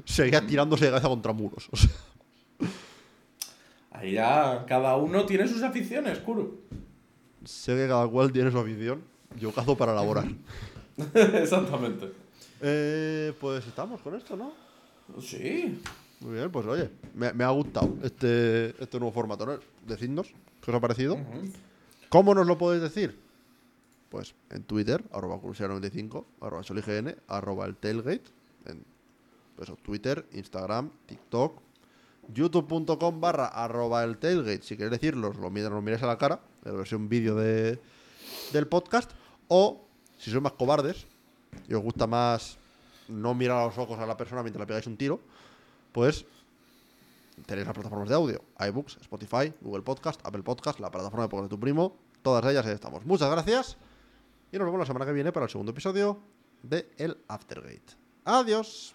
seguía tirándose de cabeza contra muros. O sea, Ahí ya cada uno tiene sus aficiones, Kuru. sé que cada cual tiene su afición. Yo cazo para elaborar. Exactamente. Eh, pues estamos con esto, ¿no? Sí. Muy bien, pues oye, me, me ha gustado este, este nuevo formato, ¿no? Decidnos qué os ha parecido. ¿Cómo nos lo podéis decir? Pues en Twitter, arroba curiosidad95, arroba solign, arroba el tailgate, en pues, Twitter, Instagram, TikTok, youtube.com barra arroba el tailgate, si queréis decirlo, os lo miráis, a la cara, la versión vídeo de, del podcast, o si sois más cobardes y os gusta más no mirar a los ojos a la persona mientras le pegáis un tiro, pues tenéis las plataformas de audio, iBooks, Spotify, Google Podcast, Apple Podcast, la plataforma de podcast de tu primo, todas ellas ahí estamos. Muchas gracias y nos vemos la semana que viene para el segundo episodio de El Aftergate. Adiós.